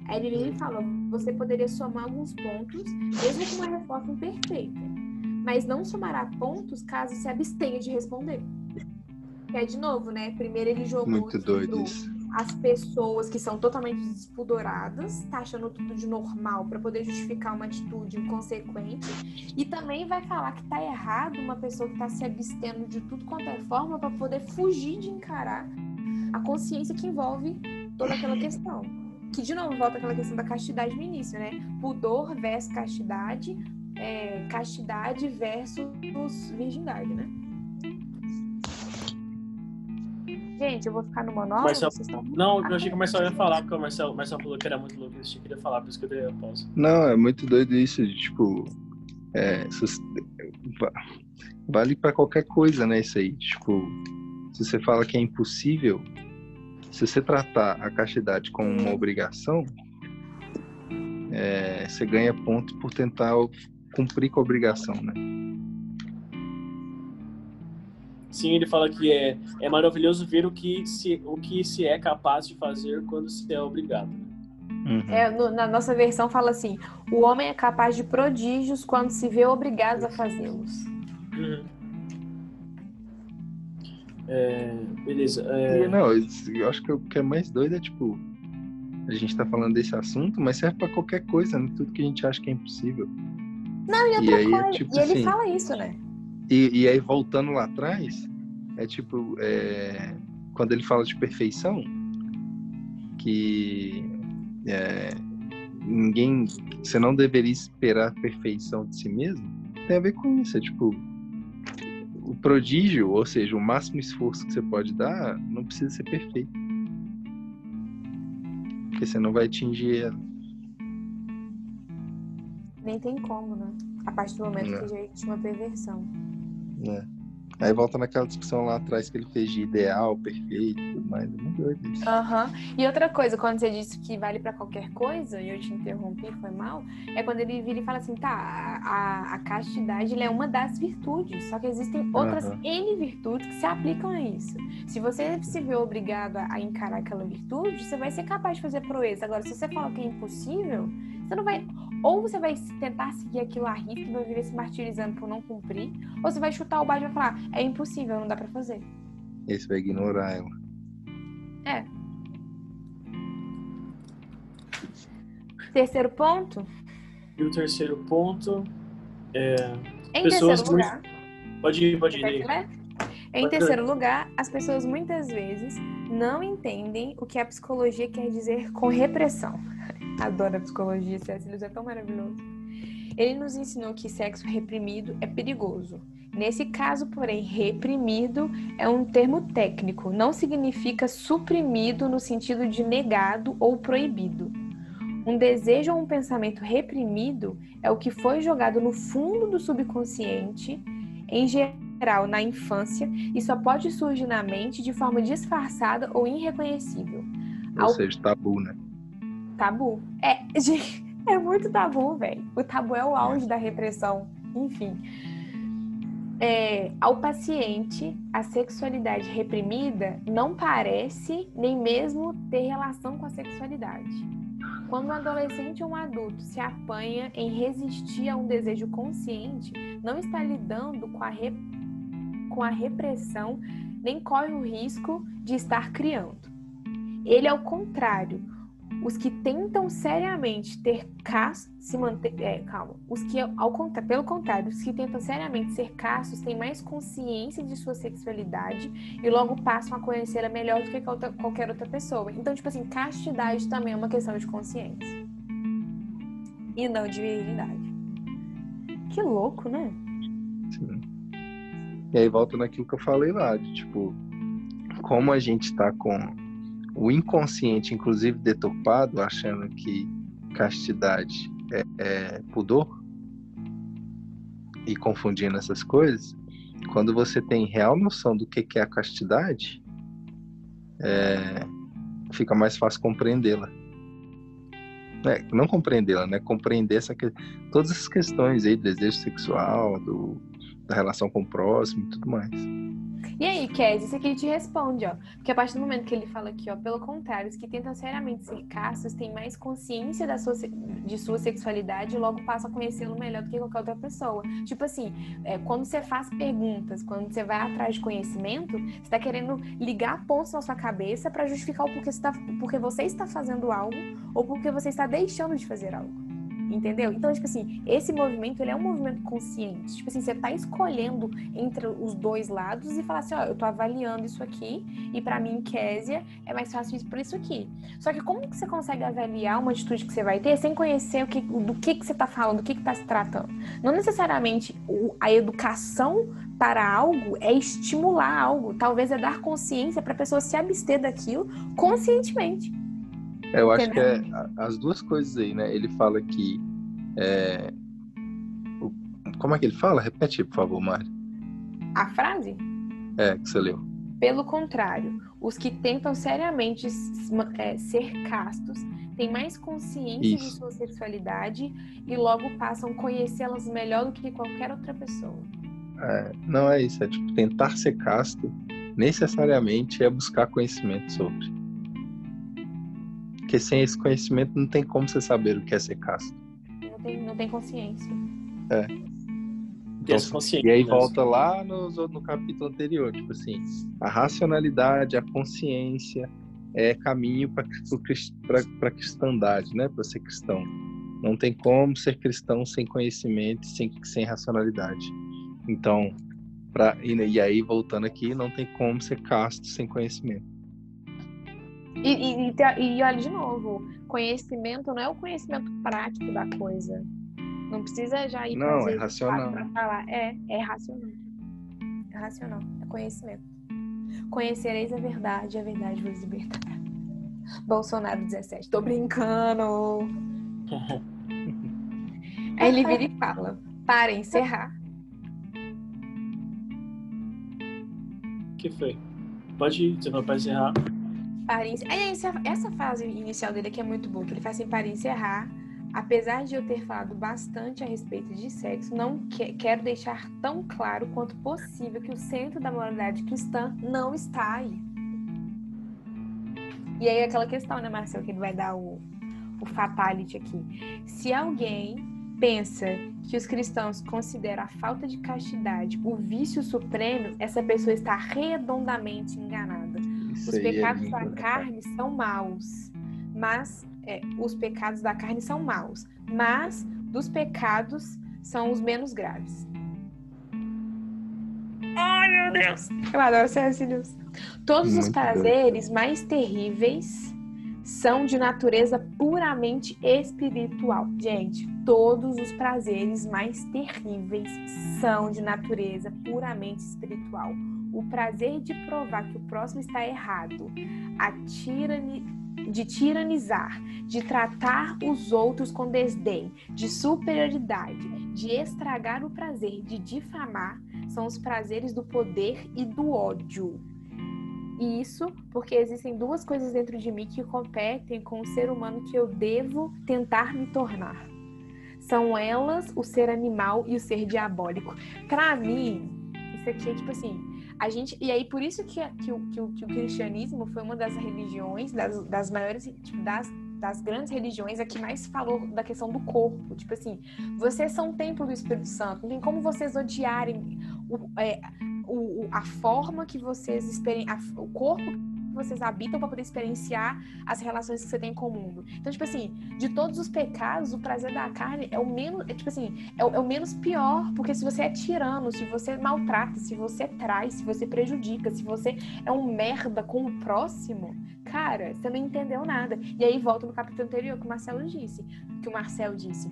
Aí ele fala: você poderia somar alguns pontos, mesmo com uma resposta imperfeita mas não somará pontos caso se abstenha de responder. Que é de novo, né? Primeiro ele jogou Muito doido isso. As pessoas que são totalmente despudoradas, tá achando tudo de normal para poder justificar uma atitude inconsequente, e também vai falar que tá errado uma pessoa que tá se abstendo de tudo quanto é forma para poder fugir de encarar a consciência que envolve toda aquela questão. Que de novo volta aquela questão da castidade no início, né? Pudor versus castidade, é, castidade versus virgindade, né? Gente, eu vou ficar no monólogo. Marcel... Estão... Não, eu achei que o Marcel ia falar, porque o Marcel, o Marcel falou que era muito louco isso, eu queria falar, por isso que eu dei a pausa. Não, é muito doido isso, de, tipo. É, vale para qualquer coisa, né? Isso aí. Tipo, se você fala que é impossível, se você tratar a castidade como uma obrigação, é, você ganha ponto por tentar cumprir com a obrigação, né? Sim, ele fala que é, é maravilhoso ver o que, se, o que se é capaz de fazer quando se é obrigado. Né? Uhum. É, no, na nossa versão fala assim: o homem é capaz de prodígios quando se vê obrigado a fazê-los. Uhum. É, beleza. É... Não, eu acho que o que é mais doido é tipo: a gente tá falando desse assunto, mas serve para qualquer coisa, né? tudo que a gente acha que é impossível. Não, e outra e aí, coisa, tipo, e ele assim, fala isso, né? E, e aí, voltando lá atrás, é tipo, é, quando ele fala de perfeição, que é, ninguém, você não deveria esperar a perfeição de si mesmo, tem a ver com isso, é tipo, o prodígio, ou seja, o máximo esforço que você pode dar, não precisa ser perfeito. Porque você não vai atingir ela. Nem tem como, né? A partir do momento é. que já existe uma perversão. É. Aí volta naquela discussão lá atrás que ele fez de ideal, perfeito e tudo mais. É muito doido isso. Aham. Uhum. E outra coisa, quando você disse que vale para qualquer coisa, e eu te interrompi, foi mal, é quando ele vira e fala assim, tá, a, a castidade é uma das virtudes, só que existem outras uhum. N virtudes que se aplicam a isso. Se você se vê obrigado a encarar aquela virtude, você vai ser capaz de fazer proeza. Agora, se você fala que é impossível, você não vai. Ou você vai tentar seguir aquilo à risca e vai viver se martirizando por não cumprir, ou você vai chutar o balde e vai falar: é impossível, não dá para fazer. Esse vai ignorar ela. É. Terceiro ponto. E o terceiro ponto é. Em Pessoas terceiro lugar. Pode ir, pode ir. que lê? Em terceiro lugar, as pessoas muitas vezes não entendem o que a psicologia quer dizer com repressão. Adoro a psicologia, C.S. Lewis é tão maravilhoso. Ele nos ensinou que sexo reprimido é perigoso. Nesse caso, porém, reprimido é um termo técnico, não significa suprimido no sentido de negado ou proibido. Um desejo ou um pensamento reprimido é o que foi jogado no fundo do subconsciente, em geral na infância, e só pode surgir na mente de forma disfarçada ou irreconhecível. Ou Ao- seja, tabu, né? Tabu. É, (laughs) gente, é muito tabu, velho. O tabu é o auge da repressão. Enfim. É, ao paciente, a sexualidade reprimida não parece nem mesmo ter relação com a sexualidade. Quando um adolescente ou um adulto se apanha em resistir a um desejo consciente, não está lidando com a, re- com a repressão, nem corre o risco de estar criando. Ele, ao contrário, os que tentam seriamente ter castos se manter, é, calma, os que ao contra, pelo contrário, os que tentam seriamente ser castos têm mais consciência de sua sexualidade e logo passam a conhecê-la melhor do que qualquer outra pessoa. Então, tipo assim, castidade também é uma questão de consciência e não de virgindade. Que louco, né? Sim. E aí volta naquilo que eu falei lá, de tipo, como a gente tá com o inconsciente, inclusive deturpado, achando que castidade é, é pudor e confundindo essas coisas, quando você tem real noção do que que é a castidade, é, fica mais fácil compreendê-la. Né? Não compreendê-la, né? Compreender essa que... todas essas questões aí, do desejo sexual, do, da relação com o próximo e tudo mais. E aí, Kes, isso aqui ele te responde, ó. Porque a partir do momento que ele fala aqui, ó, pelo contrário, os que tentam seriamente ser castos têm mais consciência da sua, de sua sexualidade e logo passam a conhecê-lo melhor do que qualquer outra pessoa. Tipo assim, é, quando você faz perguntas, quando você vai atrás de conhecimento, você tá querendo ligar pontos na sua cabeça para justificar o porquê você, tá, porque você está fazendo algo ou porque você está deixando de fazer algo. Entendeu? Então, tipo assim, esse movimento, ele é um movimento consciente. Tipo assim, você tá escolhendo entre os dois lados e falar assim, ó, eu tô avaliando isso aqui e pra mim, Késia, é mais fácil isso por isso aqui. Só que como que você consegue avaliar uma atitude que você vai ter sem conhecer o que, do que que você tá falando, do que que tá se tratando? Não necessariamente a educação para algo é estimular algo. Talvez é dar consciência pra pessoa se abster daquilo conscientemente. Eu acho que é as duas coisas aí, né? Ele fala que. é, como é que ele fala? Repete, por favor, Mari. A frase? É, que você leu. Pelo contrário, os que tentam seriamente é, ser castos têm mais consciência de Isso. sua sexualidade e logo passam a conhecê-las melhor do que qualquer outra pessoa. É, não é isso, é tipo, tentar ser casto necessariamente é buscar conhecimento sobre. Porque sem esse conhecimento não tem como você saber o que é ser casto. Não tem, não tem consciência. Essa consciência, E aí volta lá no, no capítulo anterior, tipo assim, a racionalidade, a consciência é caminho para a cristandade, né? Para ser cristão. Não tem como ser cristão sem conhecimento, sem, sem racionalidade. Então, pra, e, e aí voltando aqui, não tem como ser casto sem conhecimento. E, e, e, e olha de novo, conhecimento não é o conhecimento prático da coisa. Não precisa já ir Não, fazer é racional. para falar. É, é racional. É racional, é conhecimento. Conhecereis a verdade, a verdade vos libertará. Bolsonaro 17. Tô brincando. (laughs) Aí ele vira e fala: para encerrar. O que foi? Pode ir, você vai para encerrar. Para encer- Aí essa, fase inicial dele aqui é muito boa, que ele faz assim, para encerrar. Apesar de eu ter falado bastante a respeito de sexo, não que- quero deixar tão claro quanto possível que o centro da moralidade cristã não está aí. E aí aquela questão, né, Marcelo, que ele vai dar o, o fatality aqui. Se alguém pensa que os cristãos consideram a falta de castidade o vício supremo, essa pessoa está redondamente enganada. Isso Os é pecados lindo, da né, carne são maus, mas é, os pecados da carne são maus, mas dos pecados são os menos graves. Ai, meu Deus! Eu adoro C.S. Lewis. Todos os Muito prazeres mais terríveis são de natureza puramente espiritual. Gente, todos os prazeres mais terríveis são de natureza puramente espiritual. O prazer de provar que o próximo está errado, a tirani, de tiranizar, de tratar os outros com desdém, de superioridade, de estragar o prazer, de difamar, são os prazeres do poder e do ódio. E isso porque existem duas coisas dentro de mim que competem com o ser humano que eu devo tentar me tornar. São elas o ser animal e o ser diabólico. Pra mim, isso aqui é tipo assim, a gente. E aí, por isso que, que, o, que, que o cristianismo foi uma das religiões, das, das maiores, tipo, das, das grandes religiões, a que mais falou da questão do corpo. Tipo assim, vocês são o templo do Espírito Santo, não tem como vocês odiarem o, é, o, a forma que vocês o corpo que vocês habitam para poder experienciar as relações que você tem com o mundo. Então, tipo assim, de todos os pecados, o prazer da carne é o menos, é, tipo assim, é o, é o menos pior, porque se você é tirano, se você maltrata, se você traz, se você prejudica, se você é um merda com o próximo, cara, você não entendeu nada. E aí volta no capítulo anterior que o Marcelo disse, que o Marcel disse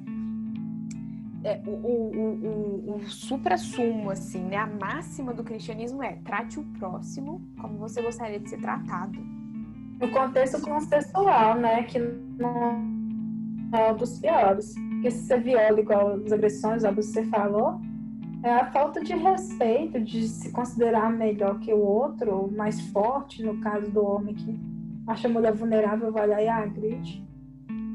é, o, o, o, o, supra-sumo, assim, né? A máxima do cristianismo é trate o próximo como você gostaria de ser tratado. No contexto consensual, né? Que não é um dos piores. Porque se você viola igual as agressões, que você falou, é a falta de respeito, de se considerar melhor que o outro, ou mais forte, no caso do homem que acha a mulher vulnerável, vai lá e agride.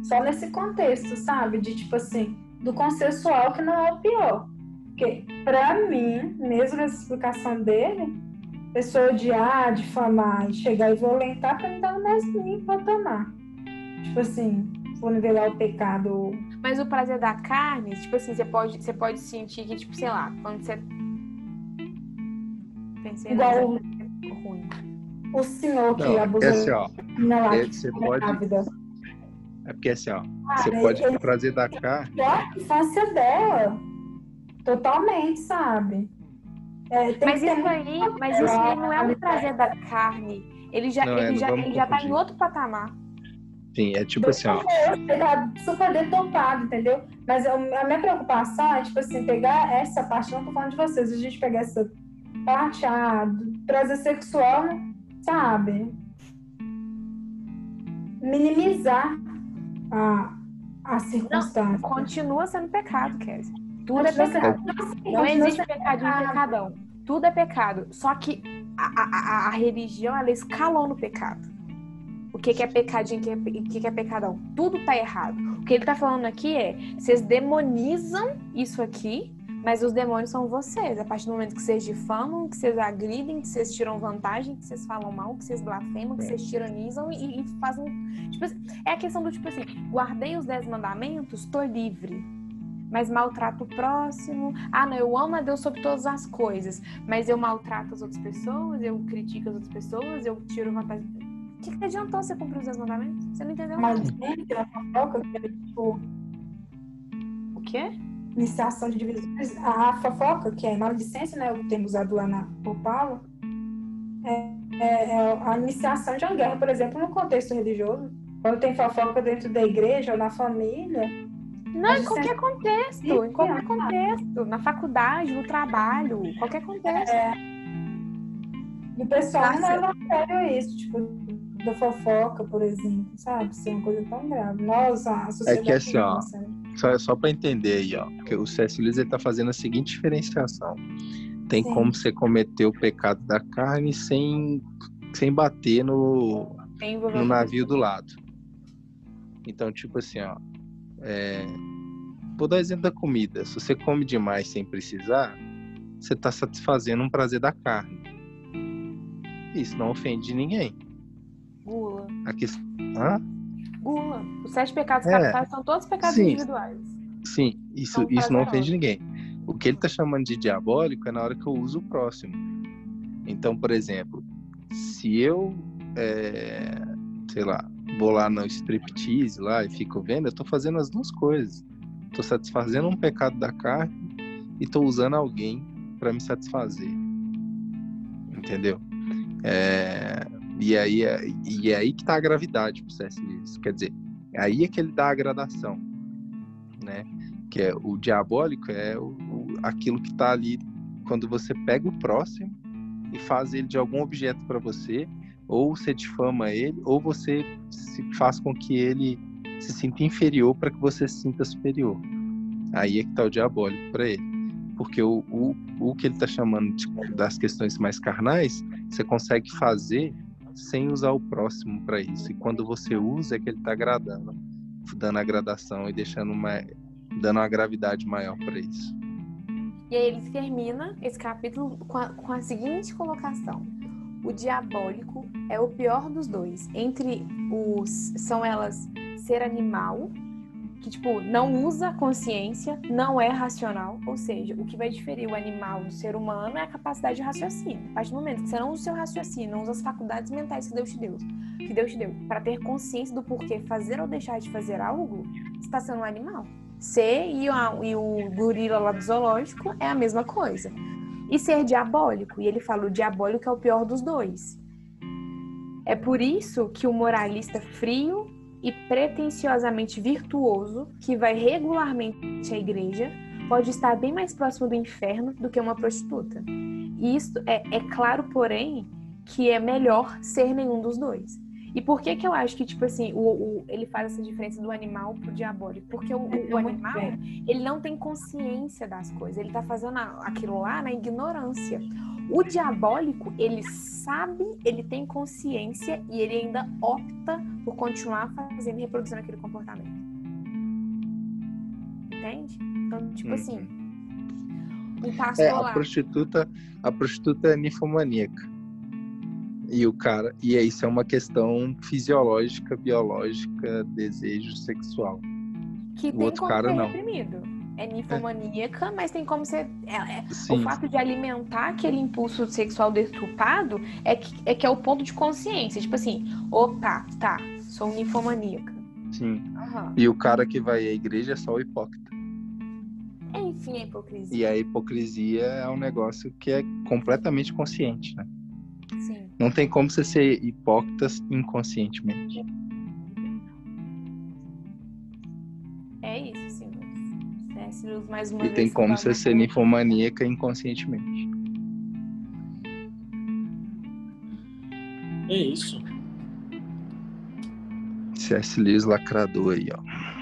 Só nesse contexto, sabe? De tipo assim, do consensual que não é o pior. Porque, pra mim, mesmo essa explicação dele, pessoa odiar, difamar e chegar e violentar, pra mim tá no mesmo patamar. Tipo assim, for nivelar o pecado. Mas o prazer da carne, tipo assim, você pode, você pode sentir que, tipo, sei lá, quando você. Pensei Igual ficou ruim. o senhor que Não, é abusou assim, ó. menina lá é- pode. É porque assim, ó. Cara, Você pode ele- trazer da carne. a infância dela. Totalmente, sabe? É, tem Mas isso aí, mas isso aí não é um prazer da carne. Ele já, Não, é, ele não já, ele já tá em outro patamar. Sim, é tipo assim, ó. Ele tá super deturpado, entendeu? Mas eu- a minha preocupação é, tipo assim, pegar essa parte, não tô falando de vocês, a gente pegar essa parte, ah, do prazer sexual, sabe? Minimizar a, a circunstância. Continua sendo pecado, Kézia. Tudo é Continua sendo- pecado. Não existe pecadinho pecado. pecadão. Tudo é pecado. Só que a, a, a- religião, ela escalou no pecado. O que, que é pecadinho e o que, é- o que, que é pecadão? Tudo tá errado. O que ele tá falando aqui é: vocês demonizam isso aqui, mas os demônios são vocês. A partir do momento que vocês difamam, que vocês agridem, que vocês tiram vantagem, que vocês falam mal, que vocês blasfemam, que É. vocês tiranizam e, e fazem. Tipo, assim, é a questão do tipo assim: guardei os dez mandamentos, tô livre mas maltrato o próximo. Ah, não, eu amo a Deus sobre todas as coisas, mas eu maltrato as outras pessoas, eu critico as outras pessoas, eu tiro vantagem. O que, que adiantou você cumprir os 10 mandamentos? Você não entendeu nada. Maledicência, na fofoca, que tipo O quê? Iniciação de divisões. A fofoca, que é maledicência, né? O termo usado lá na, por Paulo, é, é- é a iniciação de uma guerra, por exemplo, no contexto religioso. Quando tem fofoca dentro da igreja ou na família, Não, em isso qualquer contexto, em qualquer contexto, na faculdade, no trabalho, qualquer contexto. e o pessoal não Nossa. leva a sério isso, tipo, da fofoca, por exemplo, sabe? Ser uma coisa tão grave. Nós, a sociedade. assim, ó, não, sabe? Só, só para entender aí, ó. Que o C.S. Lewis ele tá fazendo a seguinte diferenciação. Tem Sim. como você cometer o pecado da carne sem, sem bater no, no navio do lado. Então, tipo assim, ó. É... Vou dar exemplo da comida. Se você come demais sem precisar, você está satisfazendo um prazer da carne. Isso não ofende ninguém. Gula. A questão... Hã? Gula. Os sete pecados É. capitais são todos pecados Sim. individuais. Sim, isso, Não isso não ofende ninguém. O que ele está chamando de diabólico é na hora que eu uso o próximo. Então, por exemplo, se eu, é, sei lá, vou lá no striptease lá e fico vendo, eu tô fazendo as duas coisas. Tô satisfazendo um pecado da carne e tô usando alguém para me satisfazer. Entendeu? É, e aí é, e é aí que tá a gravidade pro C.S. Lewis. Quer dizer, aí é que ele dá a gradação, né? Que é o diabólico é o, o, aquilo que tá ali quando você pega o próximo e faz ele de algum objeto para você, ou você difama ele, ou você se faz com que ele se sinta inferior para que você se sinta superior. Aí é que tá o diabólico para ele. Porque o, o, o que ele está chamando de, das questões mais carnais, você consegue fazer sem usar o próximo para isso. E quando você usa, é que ele está agradando, dando a gradação e deixando uma, dando uma gravidade maior para isso. E aí ele termina esse capítulo com a, com a seguinte colocação: o diabólico é o pior dos dois. Entre os são elas ser animal, que tipo não usa consciência, não é racional, ou seja, o que vai diferir o animal do ser humano é a capacidade de raciocínio. A partir do momento que você não usa o seu raciocínio, não usa as faculdades mentais que Deus te deu, que Deus te deu, para ter consciência do porquê fazer ou deixar de fazer algo, está sendo um animal. Ser e, e o gorila lá do zoológico é a mesma coisa. E ser diabólico, e ele fala: o diabólico é o pior dos dois. É por isso que o moralista frio e pretensiosamente virtuoso, que vai regularmente à igreja, pode estar bem mais próximo do inferno do que uma prostituta. E isso é, é claro, porém, que é melhor ser nenhum dos dois. E por que que eu acho que, tipo assim, o, o, ele faz essa diferença do animal pro diabólico? Porque o, o, o animal, ele não tem consciência das coisas. Ele tá fazendo aquilo lá na ignorância. O diabólico, ele sabe, ele tem consciência e ele ainda opta por continuar fazendo e reproduzindo aquele comportamento. Entende? Então, tipo uhum. assim, um pastor é, a lá... prostituta, a prostituta é ninfomaníaca. E o cara, e isso é uma questão fisiológica, biológica, desejo sexual. Que o outro cara não. reprimido. É ninfomaníaca, é. mas tem como ser. É, é, o fato de alimentar aquele impulso sexual deturpado é que, é que é o ponto de consciência. Tipo assim, opa, tá, sou ninfomaníaca. Sim. Uhum. E o cara que vai à igreja é só o hipócrita. Enfim, a hipocrisia. E a hipocrisia é um negócio que é completamente consciente, né? Não tem como você ser hipócrita inconscientemente. É isso, mais uma e tem como você ser ninfomaníaca inconscientemente. É isso. C.S. Lewis lacrador aí, ó.